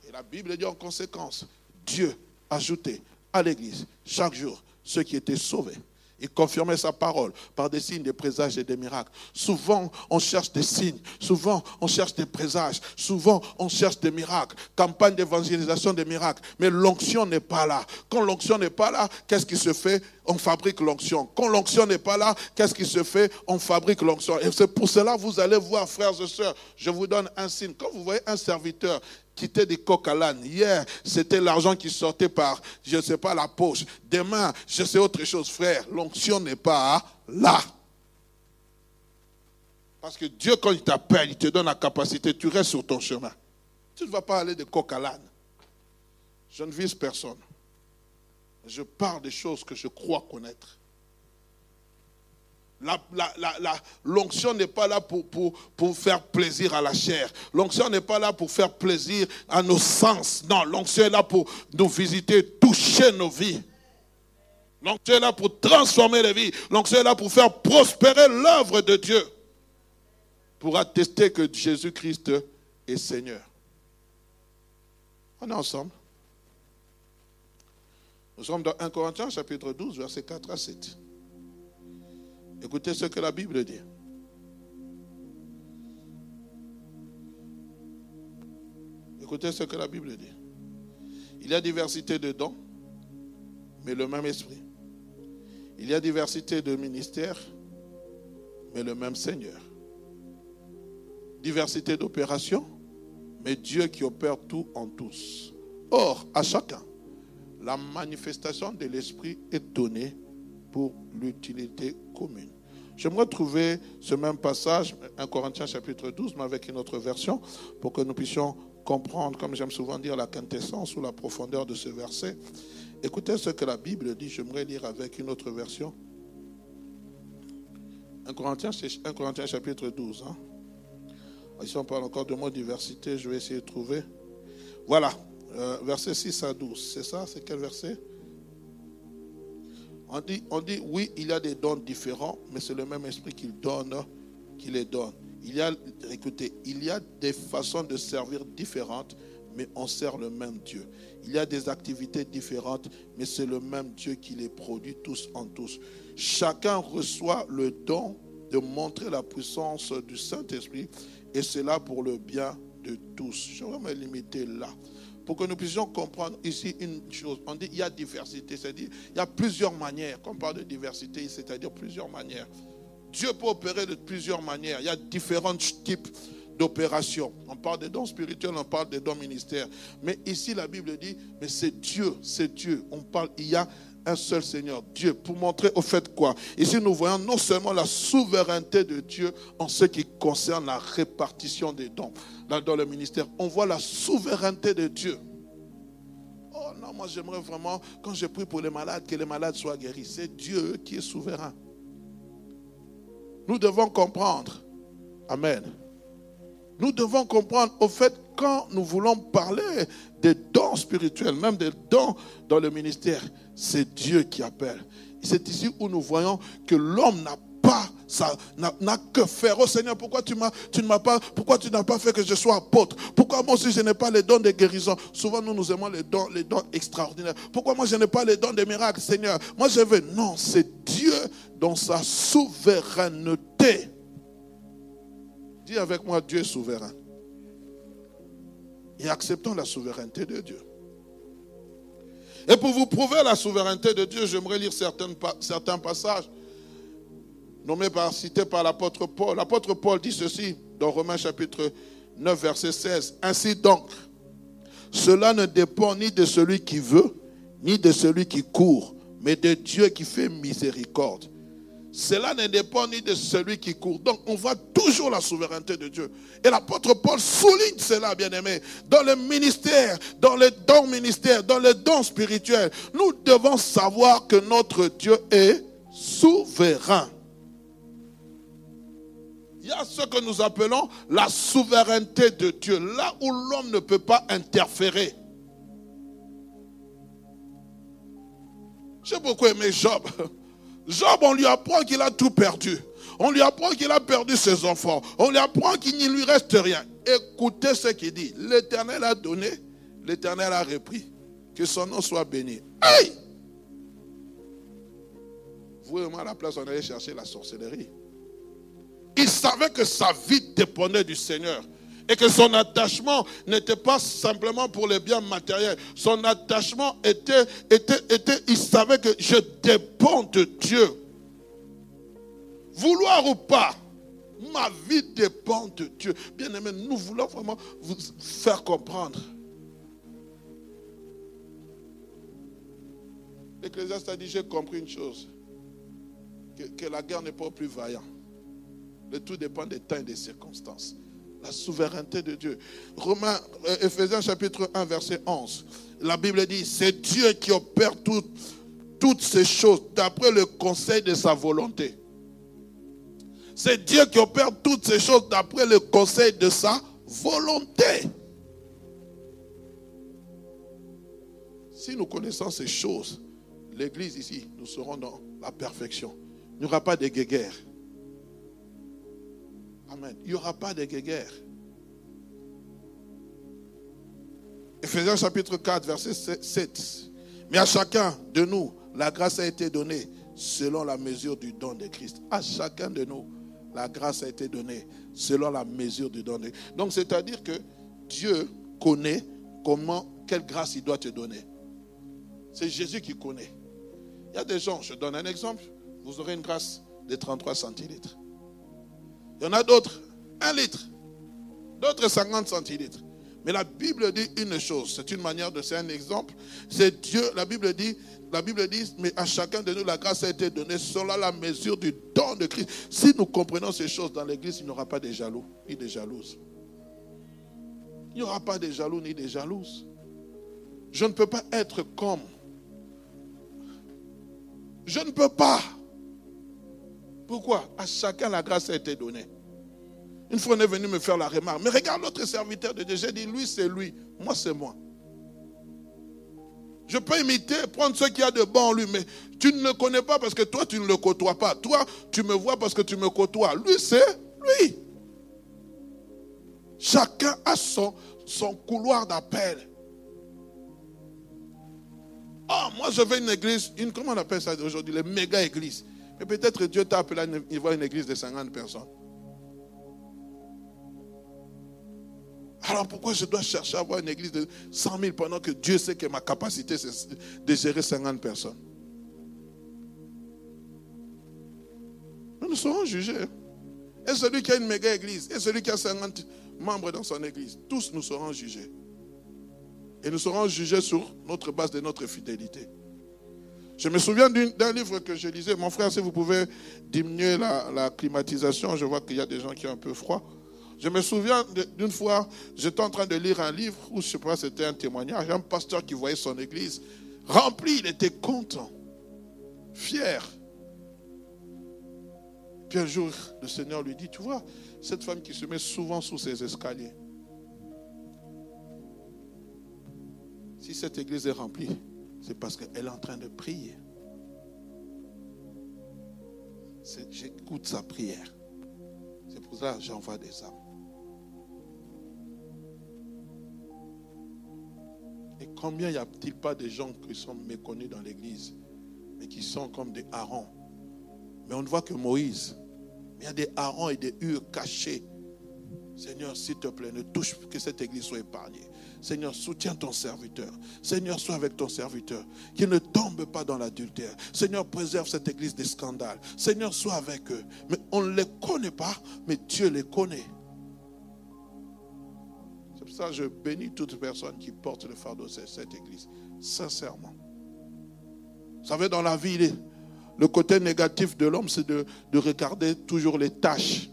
Et la Bible dit en conséquence, Dieu ajoutait à l'Église chaque jour ceux qui étaient sauvés. Il confirmait sa parole par des signes, des présages et des miracles. Souvent, on cherche des signes. Souvent, on cherche des présages. Souvent, on cherche des miracles. Campagne d'évangélisation des miracles. Mais l'onction n'est pas là. Quand l'onction n'est pas là, qu'est-ce qui se fait? On fabrique l'onction. Quand l'onction n'est pas là, qu'est-ce qui se fait? On fabrique l'onction. Et c'est pour cela, vous allez voir, frères et sœurs, je vous donne un signe. Quand vous voyez un serviteur quitter des coques à l'âne. Hier, c'était l'argent qui sortait par, je ne sais pas, la poche. Demain, je sais autre chose, frère. L'onction n'est pas là. Parce que Dieu, quand il t'appelle, il te donne la capacité, tu restes sur ton chemin. Tu ne vas pas aller de coq à l'âne. Je ne vise personne. Je parle des choses que je crois connaître. L'onction n'est pas là pour, faire plaisir à la chair. L'onction n'est pas là pour faire plaisir à nos sens. Non, l'onction est là pour nous visiter, toucher nos vies. L'onction est là pour transformer les vies. L'onction est là pour faire prospérer l'œuvre de Dieu. Pour attester que Jésus-Christ est Seigneur. On est ensemble. Nous sommes dans 1 Corinthiens chapitre 12, verset 4 à 7. Écoutez ce que la Bible dit. Écoutez ce que la Bible dit. Il y a diversité de dons, mais le même esprit. Il y a diversité de ministères, mais le même Seigneur. Diversité d'opérations, mais Dieu qui opère tout en tous. Or, à chacun, la manifestation de l'esprit est donnée pour l'utilité commune. J'aimerais trouver ce même passage, 1 Corinthiens chapitre 12, mais avec une autre version, pour que nous puissions comprendre, comme j'aime souvent dire, la quintessence ou la profondeur de ce verset. Écoutez ce que la Bible dit, j'aimerais lire avec une autre version. 1 Corinthiens, 1 Corinthiens chapitre 12. Hein. Ici, on parle encore de mot diversité, je vais essayer de trouver. Voilà, euh, verset 6 à 12. C'est ça C'est quel verset? On dit, oui, il y a des dons différents, mais c'est le même esprit qui donne, qui les donne. Il y a, écoutez, il y a des façons de servir différentes, mais on sert le même Dieu. Il y a des activités différentes, mais c'est le même Dieu qui les produit tous en tous. Chacun reçoit le don de montrer la puissance du Saint-Esprit, et c'est là pour le bien de tous. Je vais me limiter là pour que nous puissions comprendre ici une chose. On dit qu'il y a diversité, c'est-à-dire il y a plusieurs manières. Quand on parle de diversité, c'est-à-dire plusieurs manières. Dieu peut opérer de plusieurs manières. Il y a différents types d'opérations. On parle des dons spirituels, on parle des dons ministères. Mais ici, la Bible dit, mais c'est Dieu, c'est Dieu. On parle, il y a un seul Seigneur, Dieu, pour montrer au fait quoi? Ici, nous voyons non seulement la souveraineté de Dieu en ce qui concerne la répartition des dons dans le ministère, on voit la souveraineté de Dieu. Oh non, moi j'aimerais vraiment, quand je prie pour les malades, que les malades soient guéris. C'est Dieu qui est souverain. Nous devons comprendre. Amen. Nous devons comprendre au fait quand nous voulons parler des dons spirituels, même des dons dans le ministère, c'est Dieu qui appelle. C'est ici où nous voyons que l'homme n'a pas, ça n'a que faire. Oh Seigneur, pourquoi tu m'as, tu ne m'as pas, pourquoi tu n'as pas fait que je sois apôtre? Pourquoi moi aussi je n'ai pas les dons de guérison Souvent nous nous aimons les dons, les dons extraordinaires. Pourquoi moi je n'ai pas les dons des miracles, Seigneur? Moi je veux. Non, c'est Dieu dans sa souveraineté. Dis avec moi, Dieu est souverain. Et acceptons la souveraineté de Dieu. Et pour vous prouver la souveraineté de Dieu, j'aimerais lire certains passages nommés par, cités par l'apôtre Paul. L'apôtre Paul dit ceci dans Romains chapitre 9, verset 16. Ainsi donc, cela ne dépend ni de celui qui veut, ni de celui qui court, mais de Dieu qui fait miséricorde. Cela ne dépend ni de celui qui court. Donc on voit toujours la souveraineté de Dieu. Et l'apôtre Paul souligne cela, bien aimé. Dans le ministère, dans le don ministère, dans le don spirituel, nous devons savoir que notre Dieu est souverain. Il y a ce que nous appelons la souveraineté de Dieu, là où l'homme ne peut pas interférer. J'ai beaucoup aimé Job. Job, on lui apprend qu'il a tout perdu. On lui apprend qu'il a perdu ses enfants. On lui apprend qu'il ne lui reste rien. Écoutez ce qu'il dit. L'Éternel a donné, l'Éternel a repris. Que son nom soit béni. Aïe! Vous et moi, à la place, on allait chercher la sorcellerie. Il savait que sa vie dépendait du Seigneur. Et que son attachement n'était pas simplement pour les biens matériels. Son attachement était, était, était, il savait que je dépends de Dieu. Vouloir ou pas, ma vie dépend de Dieu. Bien aimé, nous voulons vraiment vous faire comprendre. L'Ecclésiaste a dit, j'ai compris une chose, que, que la guerre n'est pas plus vaillant. Le tout dépend des temps et des circonstances. La souveraineté de Dieu. Romains, euh, Ephésiens chapitre 1, verset 11. La Bible dit, c'est Dieu qui opère toutes ces choses d'après le conseil de sa volonté. C'est Dieu qui opère toutes ces choses d'après le conseil de sa volonté. Si nous connaissons ces choses, l'Église ici, nous serons dans la perfection. Il n'y aura pas de guéguerre. Il n'y aura pas de guéguerre. Ephésiens chapitre 4, verset 7. Mais à chacun de nous, la grâce a été donnée selon la mesure du don de Christ. À chacun de nous, la grâce a été donnée selon la mesure du don de Christ. Donc, c'est-à-dire que Dieu connaît comment, quelle grâce il doit te donner. C'est Jésus qui connaît. Il y a des gens, je donne un exemple, vous aurez une grâce de 33 centilitres. Il y en a d'autres, un litre. D'autres, 50 centilitres. Mais la Bible dit une chose, c'est une manière de, c'est un exemple. C'est Dieu, la Bible dit, la Bible dit, mais à chacun de nous, la grâce a été donnée selon la mesure du don de Christ. Si nous comprenons ces choses dans l'église, il n'y aura pas de jaloux ni de jalouses. Il n'y aura pas de jaloux ni de jalouses. Je ne peux pas être comme. Je ne peux pas. Pourquoi? À chacun la grâce a été donnée. Une fois, on est venu me faire la remarque. Mais regarde l'autre serviteur de Dieu. J'ai dit, lui, c'est lui. Moi, c'est moi. Je peux imiter, prendre ce qu'il y a de bon en lui, mais tu ne le connais pas parce que toi, tu ne le côtoies pas. Toi, tu me vois parce que tu me côtoies. Lui, c'est lui. Chacun a son, son couloir d'appel. Ah, moi, je vais une église, une, comment on appelle ça aujourd'hui, les méga églises. Mais peut-être Dieu t'a appelé à voir une église de 50 personnes. Alors pourquoi je dois chercher à avoir une église de 100 000 pendant que Dieu sait que ma capacité c'est de gérer 50 personnes? Nous serons jugés. Et celui qui a une méga église, et celui qui a 50 membres dans son église, tous nous serons jugés. Et nous serons jugés sur notre base de notre fidélité. Je me souviens d'un livre que je lisais. Mon frère, si vous pouvez diminuer la, climatisation, je vois qu'il y a des gens qui ont un peu froid. Je me souviens d'une fois, j'étais en train de lire un livre où, je ne sais pas, c'était un témoignage, un pasteur qui voyait son église remplie, il était content, fier. Puis un jour, le Seigneur lui dit, tu vois, cette femme qui se met souvent sous ses escaliers, si cette église est remplie, c'est parce qu'elle est en train de prier. J'écoute sa prière. C'est pour ça que j'envoie des âmes. Et combien y a-t-il pas de gens qui sont méconnus dans l'église, mais qui sont comme des harengs Mais on ne voit que Moïse. Il y a des harengs et des hures cachés. Seigneur, s'il te plaît, ne touche que cette église soit épargnée. Seigneur, soutiens ton serviteur. Seigneur, sois avec ton serviteur. Qu'il ne tombe pas dans l'adultère. Seigneur, préserve cette église des scandales. Seigneur, sois avec eux. Mais on ne les connaît pas, mais Dieu les connaît. C'est pour ça que je bénis toute personne qui porte le fardeau de cette église. Sincèrement. Vous savez, dans la vie, le côté négatif de l'homme, c'est de, de regarder toujours les tâches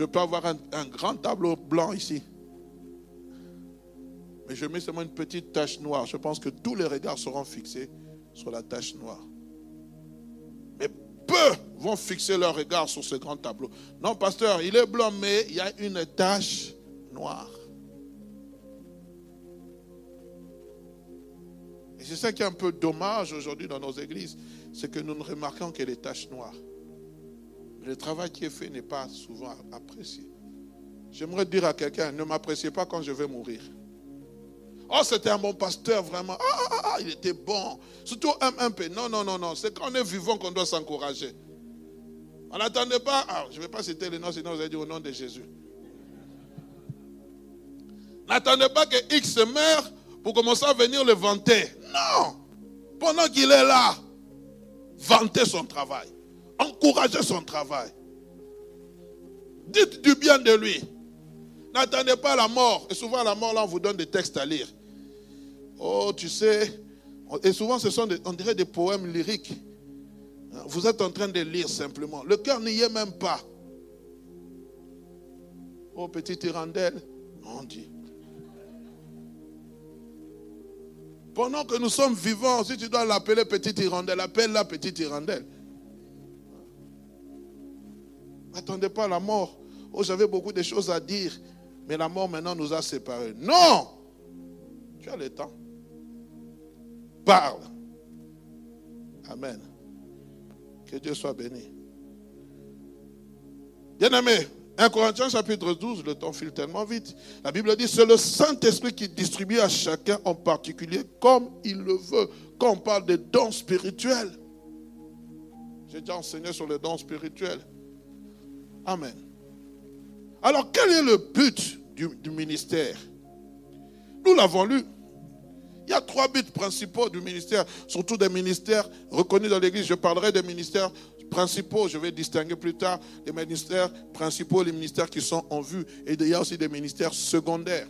Je peux avoir un, grand tableau blanc ici. Mais je mets seulement une petite tache noire. Je pense que tous les regards seront fixés sur la tache noire. Mais peu vont fixer leur regard sur ce grand tableau. Non, pasteur, il est blanc, mais il y a une tache noire. Et c'est ça qui est un peu dommage aujourd'hui dans nos églises, c'est que nous ne remarquons que les taches noires. Le travail qui est fait n'est pas souvent apprécié. J'aimerais dire à quelqu'un, ne m'appréciez pas quand je vais mourir. Oh, c'était un bon pasteur, vraiment. Ah, ah, ah, ah il était bon. Surtout un, peu. Non, non, non, non. C'est quand on est vivant qu'on doit s'encourager. On n'attendait pas. Ah, je ne vais pas citer les noms, sinon vous allez dire au nom de Jésus. N'attendez pas que X meure pour commencer à venir le vanter. Non. Pendant qu'il est là, vantez son travail. Encouragez son travail. Dites du bien de lui. N'attendez pas la mort. Et souvent, la mort, là, on vous donne des textes à lire. Oh, tu sais. Et souvent, ce sont, des, on dirait, des poèmes lyriques. Vous êtes en train de lire simplement. Le cœur n'y est même pas. Oh, petite hirondelle. On dit. Pendant que nous sommes vivants, si tu dois l'appeler petite hirondelle, appelle-la petite hirondelle. Attendez pas la mort. Oh, j'avais beaucoup de choses à dire, mais la mort maintenant nous a séparés. Non Tu as le temps. Parle. Amen. Que Dieu soit béni. Bien-aimé, 1 Corinthiens chapitre 12, le temps file tellement vite. La Bible dit, c'est le Saint-Esprit qui distribue à chacun en particulier comme il le veut. Quand on parle des dons spirituels, j'ai déjà enseigné sur les dons spirituels. Amen. Alors, quel est le but du, ministère? Nous l'avons lu. Il y a trois buts principaux du ministère, surtout des ministères reconnus dans l'Église. Je parlerai des ministères principaux, je vais distinguer plus tard les ministères principaux, les ministères qui sont en vue. Et il y a aussi des ministères secondaires.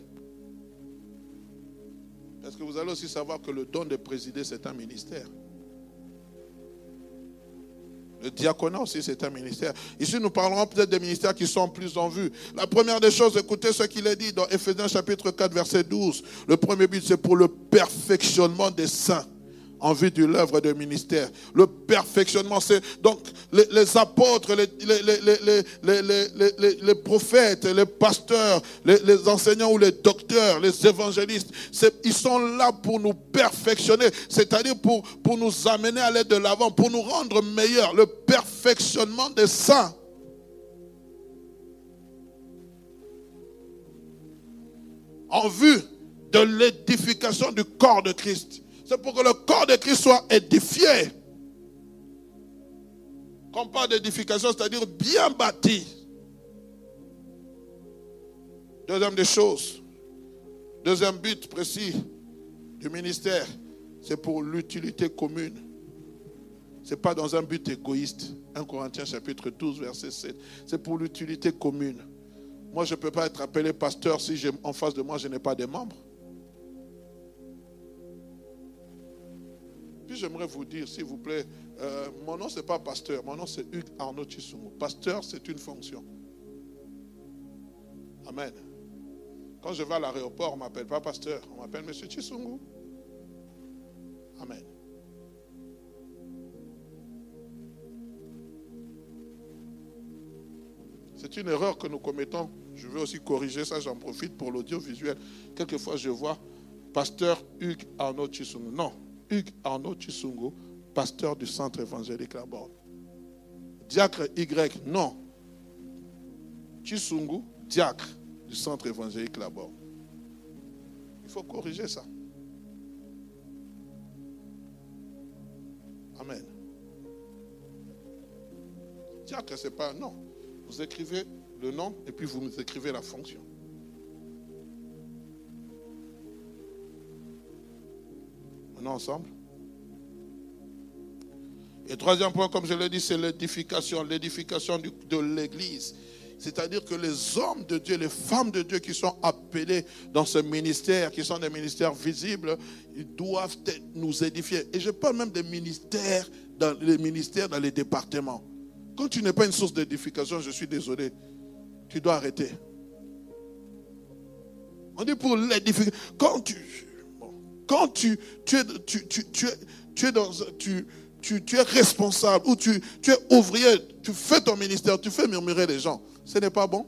Est-ce que vous allez aussi savoir que le don de présider, c'est un ministère? Le diaconat aussi, c'est un ministère. Ici, nous parlerons peut-être des ministères qui sont plus en vue. La première des choses, écoutez ce qu'il est dit dans Ephésiens chapitre 4, verset 12. Le premier but, c'est pour le perfectionnement des saints en vue de l'œuvre de ministère. Le perfectionnement, c'est donc les, apôtres, les, prophètes, les pasteurs, les, enseignants ou les docteurs, les évangélistes, ils sont là pour nous perfectionner, c'est-à-dire pour, pour nous amener à l'aide de l'avant, pour nous rendre meilleurs. Le perfectionnement des saints. En vue de l'édification du corps de Christ. C'est pour que le corps de Christ soit édifié. Quand on parle d'édification, c'est-à-dire bien bâti. Deuxième des choses, deuxième but précis du ministère, c'est pour l'utilité commune. Ce n'est pas dans un but égoïste. 1 Corinthiens chapitre 12, verset 7. C'est pour l'utilité commune. Moi, je ne peux pas être appelé pasteur si en face de moi, je n'ai pas de membres. Puis j'aimerais vous dire, s'il vous plaît, euh, mon nom, ce n'est pas pasteur, mon nom, c'est Hugues Arnaud Chissungu. Pasteur, c'est une fonction. Amen. Quand je vais à l'aéroport, on ne m'appelle pas pasteur, on m'appelle Monsieur Chisungu. Amen. C'est une erreur que nous commettons. Je veux aussi corriger ça, j'en profite pour l'audiovisuel. Quelquefois, je vois pasteur Hugues Arnaud Chisungu. Non, Hugues Arnaud Chisungo, pasteur du centre évangélique là-bas. Diacre Y, non. Chisungu, diacre du centre évangélique là-bas. Il faut corriger ça. Amen. Diacre, c'est pas non. Vous écrivez le nom et puis vous écrivez la fonction. Ensemble. Et troisième point, comme je l'ai dit, c'est l'édification, l'édification de l'Église. C'est-à-dire que les hommes de Dieu, les femmes de Dieu qui sont appelés dans ce ministère, qui sont des ministères visibles, ils doivent nous édifier. Et je parle même des ministères dans les ministères dans les départements. Quand tu n'es pas une source d'édification, je suis désolé, tu dois arrêter. On dit pour l'édification. Quand tu, quand tu, es, tu, es, dans, tu, es responsable ou tu, es ouvrier, tu fais ton ministère, tu fais murmurer les gens. Ce n'est pas bon.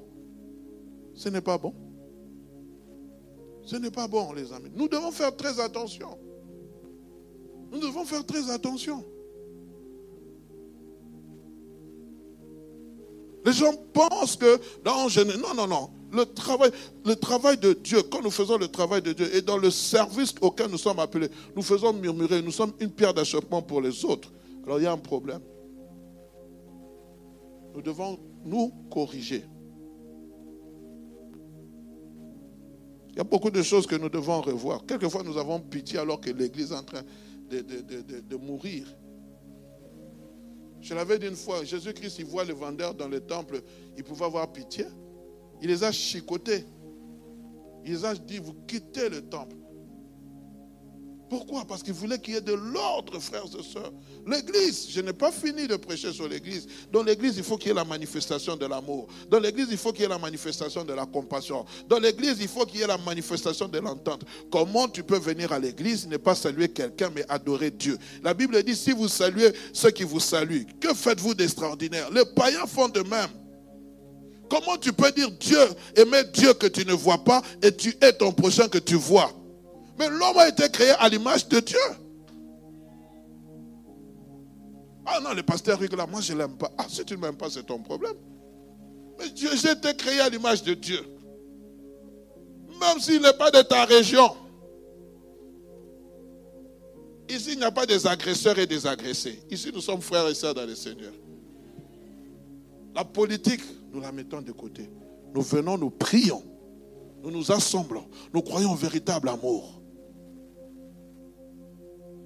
Ce n'est pas bon. Ce n'est pas bon, les amis. Nous devons faire très attention. Nous devons faire très attention. Les gens pensent que, non, non, non. Le travail, de Dieu, quand nous faisons le travail de Dieu et dans le service auquel nous sommes appelés, nous faisons murmurer, nous sommes une pierre d'achoppement pour les autres. Alors il y a un problème. Nous devons nous corriger. Il y a beaucoup de choses que nous devons revoir. Quelquefois, nous avons pitié alors que l'Église est en train de, de mourir. Je l'avais dit une fois, Jésus-Christ, il voit les vendeurs dans le temple, il pouvait avoir pitié. Il les a chicotés. Il les a dit, vous quittez le temple. Pourquoi? Parce qu'il voulait qu'il y ait de l'ordre, frères et sœurs. L'église, je n'ai pas fini de prêcher sur l'église. Dans l'église, il faut qu'il y ait la manifestation de l'amour. Dans l'église, il faut qu'il y ait la manifestation de la compassion. Dans l'église, il faut qu'il y ait la manifestation de l'entente. Comment tu peux venir à l'église, ne pas saluer quelqu'un, mais adorer Dieu? La Bible dit, si vous saluez ceux qui vous saluent, que faites-vous d'extraordinaire? Les païens font de même. Comment tu peux dire Dieu, aimer Dieu que tu ne vois pas et tu es ton prochain que tu vois? Mais l'homme a été créé à l'image de Dieu. Ah non, le pasteur là, moi je ne l'aime pas. Ah, si tu ne m'aimes pas, c'est ton problème. Mais Dieu, j'ai été créé à l'image de Dieu. Même s'il n'est pas de ta région. Ici, il n'y a pas des agresseurs et des agressés. Ici, nous sommes frères et sœurs dans le Seigneur. La politique, nous la mettons de côté. Nous venons, nous prions. Nous nous assemblons. Nous croyons au véritable amour.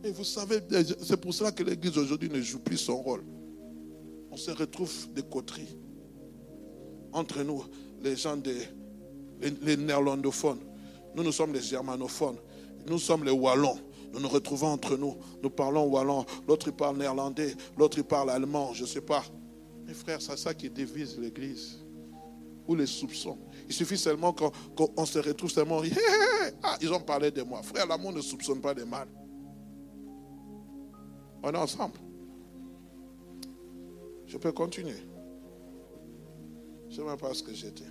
Et vous savez, c'est pour cela que l'Église aujourd'hui ne joue plus son rôle. On se retrouve des coteries. Entre nous, les gens des les, néerlandophones. Nous, nous sommes les germanophones. Nous sommes les wallons. Nous nous retrouvons entre nous. Nous parlons wallon. L'autre, parle néerlandais. L'autre, parle allemand. Je ne sais pas. Mes frères, c'est ça qui divise l'Église. Ou les soupçons. Il suffit seulement qu'on se retrouve seulement. Ah, ils ont parlé de moi. Frère, l'amour ne soupçonne pas de mal. On est ensemble. Je peux continuer. Je ne sais pas ce que j'étais.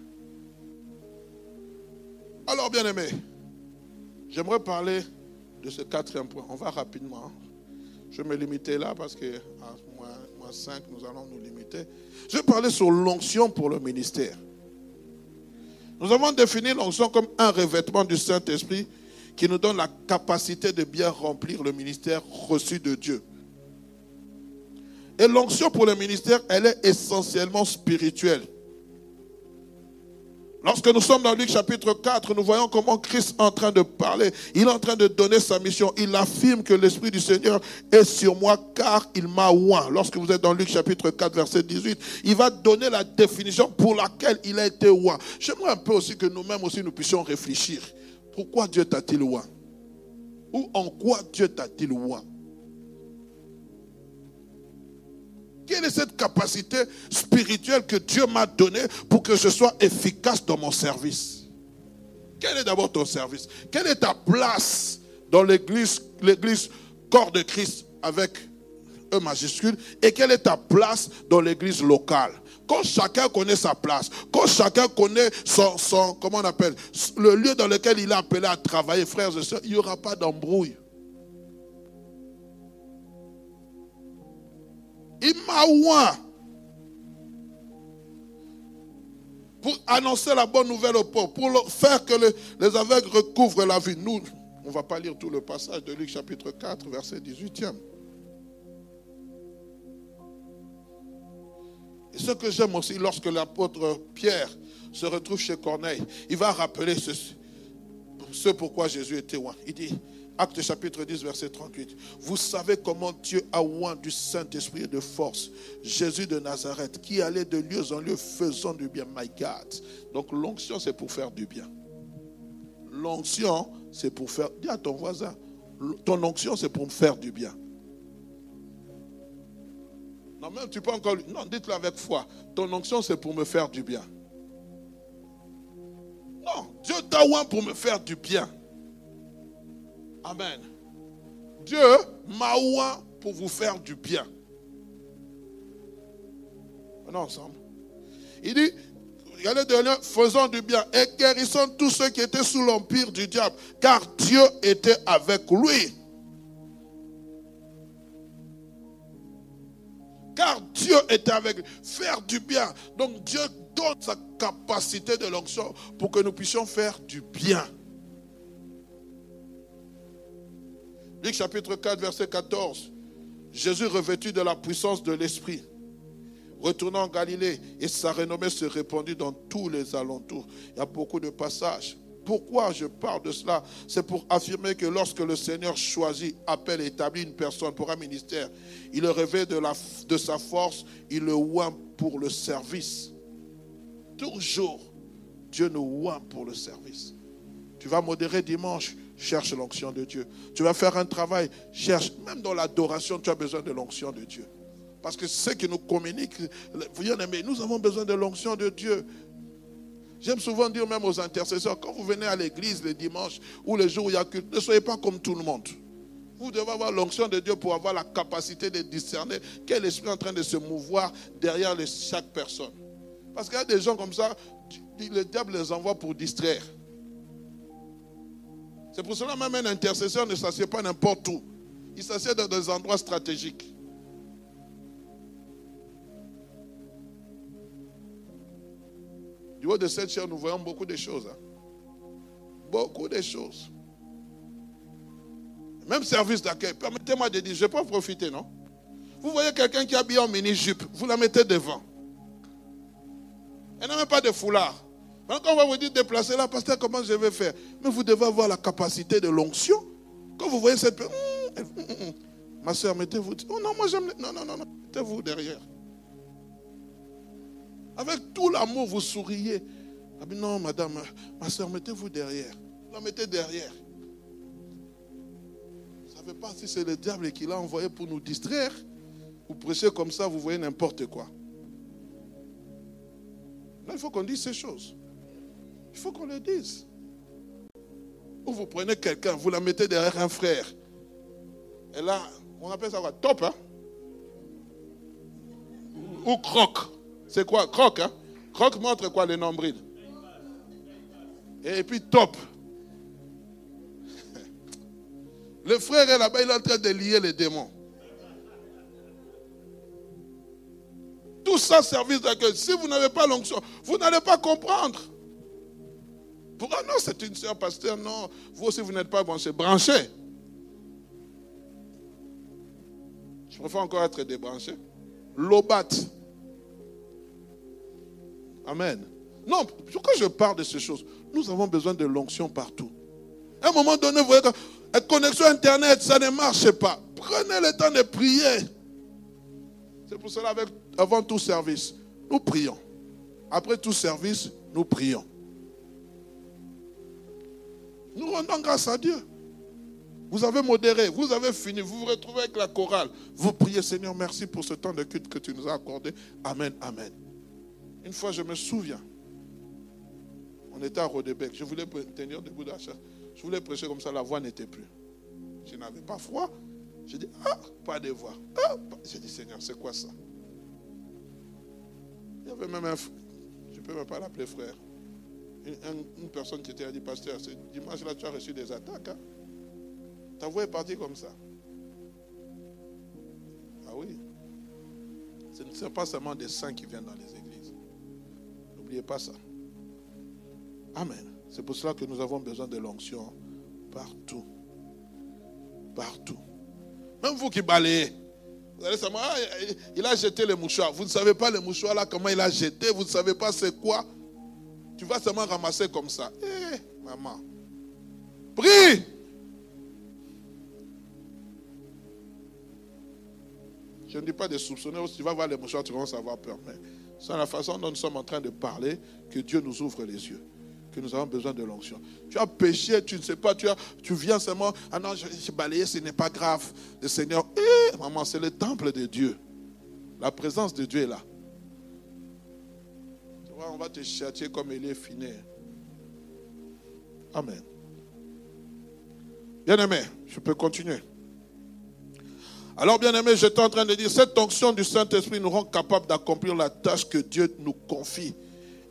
Alors, bien aimé, j'aimerais parler de ce quatrième point. On va rapidement. Je vais me limiter là parce que à moins, 5, nous allons nous limiter. Je vais parler sur l'onction pour le ministère. Nous avons défini l'onction comme un revêtement du Saint-Esprit qui nous donne la capacité de bien remplir le ministère reçu de Dieu. Et l'onction pour le ministère, elle est essentiellement spirituelle. Lorsque nous sommes dans Luc chapitre 4, nous voyons comment Christ est en train de parler. Il est en train de donner sa mission. Il affirme que l'Esprit du Seigneur est sur moi car il m'a oint. Lorsque vous êtes dans Luc chapitre 4, verset 18, il va donner la définition pour laquelle il a été oint. J'aimerais un peu aussi que nous-mêmes aussi nous puissions réfléchir. Pourquoi Dieu t'a-t-il oint? Ou en quoi Dieu t'a-t-il oint? Quelle est cette capacité spirituelle que Dieu m'a donnée pour que je sois efficace dans mon service? Quel est d'abord ton service? Quelle est ta place dans l'église, l'église corps de Christ avec E majuscule? Et quelle est ta place dans l'église locale? Quand chacun connaît sa place, quand chacun connaît son, son, comment on appelle, le lieu dans lequel il est appelé à travailler, frères et sœurs, il n'y aura pas d'embrouille. Il m'a oint pour annoncer la bonne nouvelle au peuple, pour faire que les aveugles recouvrent la vie. Nous, on ne va pas lire tout le passage de Luc chapitre 4, verset 18e. Et ce que j'aime aussi, lorsque l'apôtre Pierre se retrouve chez Corneille, il va rappeler ce, ce pourquoi Jésus était loin. Il dit, Acte chapitre 10, verset 38. Vous savez comment Dieu a oint du Saint-Esprit et de force Jésus de Nazareth, qui allait de lieu en lieu faisant du bien. My God. Donc l'onction, c'est pour faire du bien. L'onction, c'est pour faire. Dis à ton voisin, ton onction, c'est pour me faire du bien. Non, même tu peux encore. Non, dites-le avec foi. Ton onction, c'est pour me faire du bien. Non, Dieu t'a oint pour me faire du bien. Amen. Dieu m'a oint pour vous faire du bien. On ensemble. Il dit, regardez derrière, faisons du bien et guérissons tous ceux qui étaient sous l'empire du diable, car Dieu était avec lui. Car Dieu était avec lui. Faire du bien. Donc Dieu donne sa capacité de l'onction pour que nous puissions faire du bien. Luc chapitre 4, verset 14. Jésus revêtu de la puissance de l'Esprit, retournant en Galilée, et sa renommée se répandit dans tous les alentours. Il y a beaucoup de passages. Pourquoi je parle de cela? C'est pour affirmer que lorsque le Seigneur choisit, appelle établit une personne pour un ministère, il le la, de sa force, il le oint pour le service. Toujours, Dieu nous oint pour le service. Tu vas modérer dimanche, cherche l'onction de Dieu. Tu vas faire un travail, cherche. Même dans l'adoration, tu as besoin de l'onction de Dieu. Parce que ce qui nous communique, vous aimez, nous avons besoin de l'onction de Dieu. J'aime souvent dire même aux intercesseurs, quand vous venez à l'église le dimanche ou les jours où il y a culte, ne soyez pas comme tout le monde. Vous devez avoir l'onction de Dieu pour avoir la capacité de discerner quel esprit est en train de se mouvoir derrière chaque personne. Parce qu'il y a des gens comme ça, le diable les envoie pour distraire. C'est pour cela même un intercesseur ne s'assied pas n'importe où. Il s'assied dans des endroits stratégiques. Du haut de cette chair, nous voyons beaucoup de choses. Hein. Beaucoup de choses. Même service d'accueil. Permettez-moi de dire, je peux en profiter, non? Vous voyez quelqu'un qui est habillé en mini-jupe, vous la mettez devant. Elle n'a même pas de foulard. Quand on va vous dire déplacer là, pasteur, comment je vais faire? Mais vous devez avoir la capacité de l'onction. Quand vous voyez cette personne, hum, hum, hum, ma soeur, mettez-vous. Oh non, moi j'aime. Non, non, non, non. Mettez-vous derrière. Avec tout l'amour, vous souriez. Ah, non, madame, ma soeur, mettez-vous derrière. La mettez derrière. Vous ne savez pas si c'est le diable qui l'a envoyé pour nous distraire. Vous prêchez comme ça, vous voyez n'importe quoi. Là, il faut qu'on dise ces choses. Il faut qu'on le dise. Ou vous prenez quelqu'un, vous la mettez derrière un frère. Et là, on appelle ça quoi? Top, hein? Ou croque. C'est quoi? Croque, hein? Croque montre quoi les nombrils Et puis top. Le frère est là-bas, il est en train de lier les démons. Tout ça, service d'accueil. Si vous n'avez pas l'onction, vous n'allez pas comprendre. Pourquoi non, c'est une soeur pasteur, non. Vous aussi, vous n'êtes pas branché. Branché. Je préfère encore être débranché. Lobat. Amen. Non, pourquoi je parle de ces choses? Nous avons besoin de l'onction partout. À un moment donné, vous voyez que la connexion Internet, ça ne marche pas. Prenez le temps de prier. C'est pour cela, avant tout service, nous prions. Après tout service, nous prions. Nous rendons grâce à Dieu. Vous avez modéré, vous avez fini, vous vous retrouvez avec la chorale. Vous priez, Seigneur, merci pour ce temps de culte que tu nous as accordé. Amen, amen. Une fois, je me souviens, on était à Rodébec. Je voulais tenir debout d'achat. Je voulais prêcher comme ça, la voix n'était plus. Je n'avais pas froid. J'ai dit, ah, pas de voix. Ah, j'ai dit, Seigneur, c'est quoi ça? Il y avait même un, je ne peux même pas l'appeler frère, une, personne qui était à dit, pasteur, ce dimanche là, tu as reçu des attaques. Hein? Ta voix est partie comme ça. Ah oui. Ce ne sont pas seulement des saints qui viennent dans les églises. N'oubliez pas ça. Amen. C'est pour cela que nous avons besoin de l'onction partout. Partout. Même vous qui balayez. Vous allez savoir, ah, il a jeté les mouchoirs. Vous ne savez pas les mouchoirs là, comment il a jeté. Vous ne savez pas c'est quoi. Tu vas seulement ramasser comme ça. Eh, maman. Prie. Je ne dis pas de soupçonner. Tu vas voir les mouchoirs, tu vas avoir peur. Mais c'est la façon dont nous sommes en train de parler que Dieu nous ouvre les yeux que nous avons besoin de l'onction. Tu as péché, tu ne sais pas, tu, tu viens seulement, ah non, j'ai balayé, ce n'est pas grave. Le Seigneur, eh, maman, c'est le temple de Dieu. La présence de Dieu est là. On va te châtier comme il est fini. Amen. Bien-aimé, je peux continuer. Alors, bien aimé, j'étais en train de dire, cette onction du Saint-Esprit nous rend capables d'accomplir la tâche que Dieu nous confie.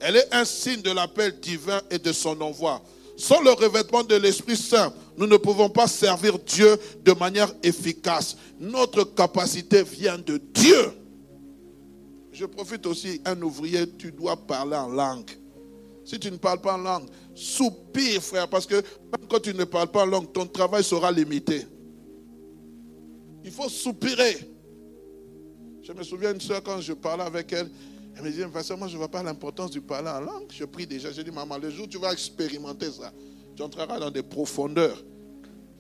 Elle est un signe de l'appel divin et de son envoi. Sans le revêtement de l'Esprit Saint, nous ne pouvons pas servir Dieu de manière efficace. Notre capacité vient de Dieu. Je profite aussi, un ouvrier, tu dois parler en langue. Si tu ne parles pas en langue, soupire, frère, parce que quand tu ne parles pas en langue, ton travail sera limité. Il faut soupirer. Je me souviens une soeur, quand je parlais avec elle, elle me disait, moi je ne vois pas l'importance du parler en langue. Je prie déjà, j'ai dit, maman, le jour où tu vas expérimenter ça, tu entreras dans des profondeurs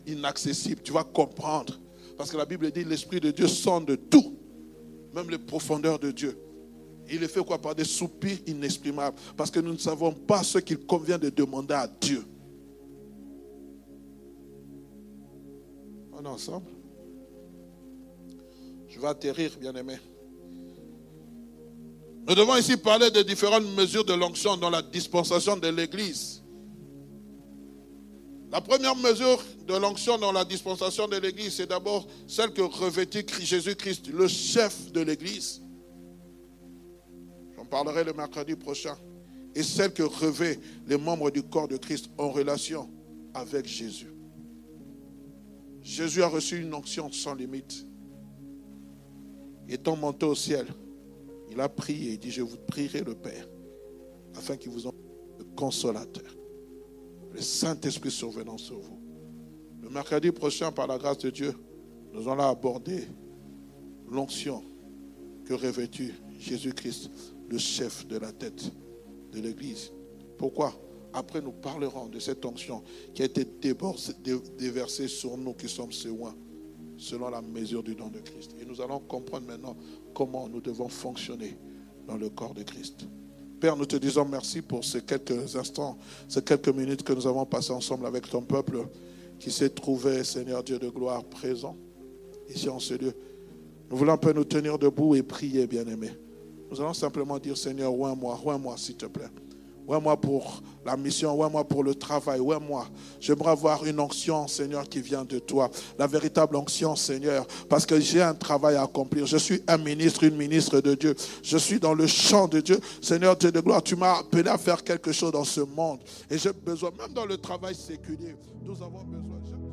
inaccessibles. Tu vas comprendre. Parce que la Bible dit, l'Esprit de Dieu sonde tout, même les profondeurs de Dieu. Il est fait quoi? Par des soupirs inexprimables. Parce que nous ne savons pas ce qu'il convient de demander à Dieu. On est ensemble? Je vais atterrir, bien-aimé. Nous devons ici parler de différentes mesures de l'onction dans la dispensation de l'Église. La première mesure de l'onction dans la dispensation de l'Église, c'est d'abord celle que revêtit Jésus-Christ, le chef de l'Église. J'en parlerai le mercredi prochain. Et celle que revêt les membres du corps de Christ en relation avec Jésus. Jésus a reçu une onction sans limite étant monté au ciel, il a prié et dit, je vous prierai le Père, afin qu'il vous envoie le consolateur, le Saint-Esprit survenant sur vous. Le mercredi prochain, par la grâce de Dieu, nous allons aborder l'onction que revêtu Jésus-Christ, le chef de la tête de l'Église. Pourquoi? Après, nous parlerons de cette onction qui a été déversée sur nous qui sommes oins selon la mesure du don de Christ. Et nous allons comprendre maintenant comment nous devons fonctionner dans le corps de Christ. Père, nous te disons merci pour ces quelques instants, ces quelques minutes que nous avons passées ensemble avec ton peuple qui s'est trouvé, Seigneur Dieu de gloire, présent ici en ce lieu. Nous voulons un peu nous tenir debout et prier, bien-aimés. Nous allons simplement dire, Seigneur, oins-moi, oins-moi, s'il te plaît. Ouais, moi pour la mission, ouais, moi pour le travail, ouais, moi. J'aimerais avoir une onction, Seigneur, qui vient de toi. La véritable onction, Seigneur, parce que j'ai un travail à accomplir. Je suis un ministre, une ministre de Dieu. Je suis dans le champ de Dieu. Seigneur Dieu de gloire, tu m'as appelé à faire quelque chose dans ce monde. Et j'ai besoin, même dans le travail séculier, nous avons besoin.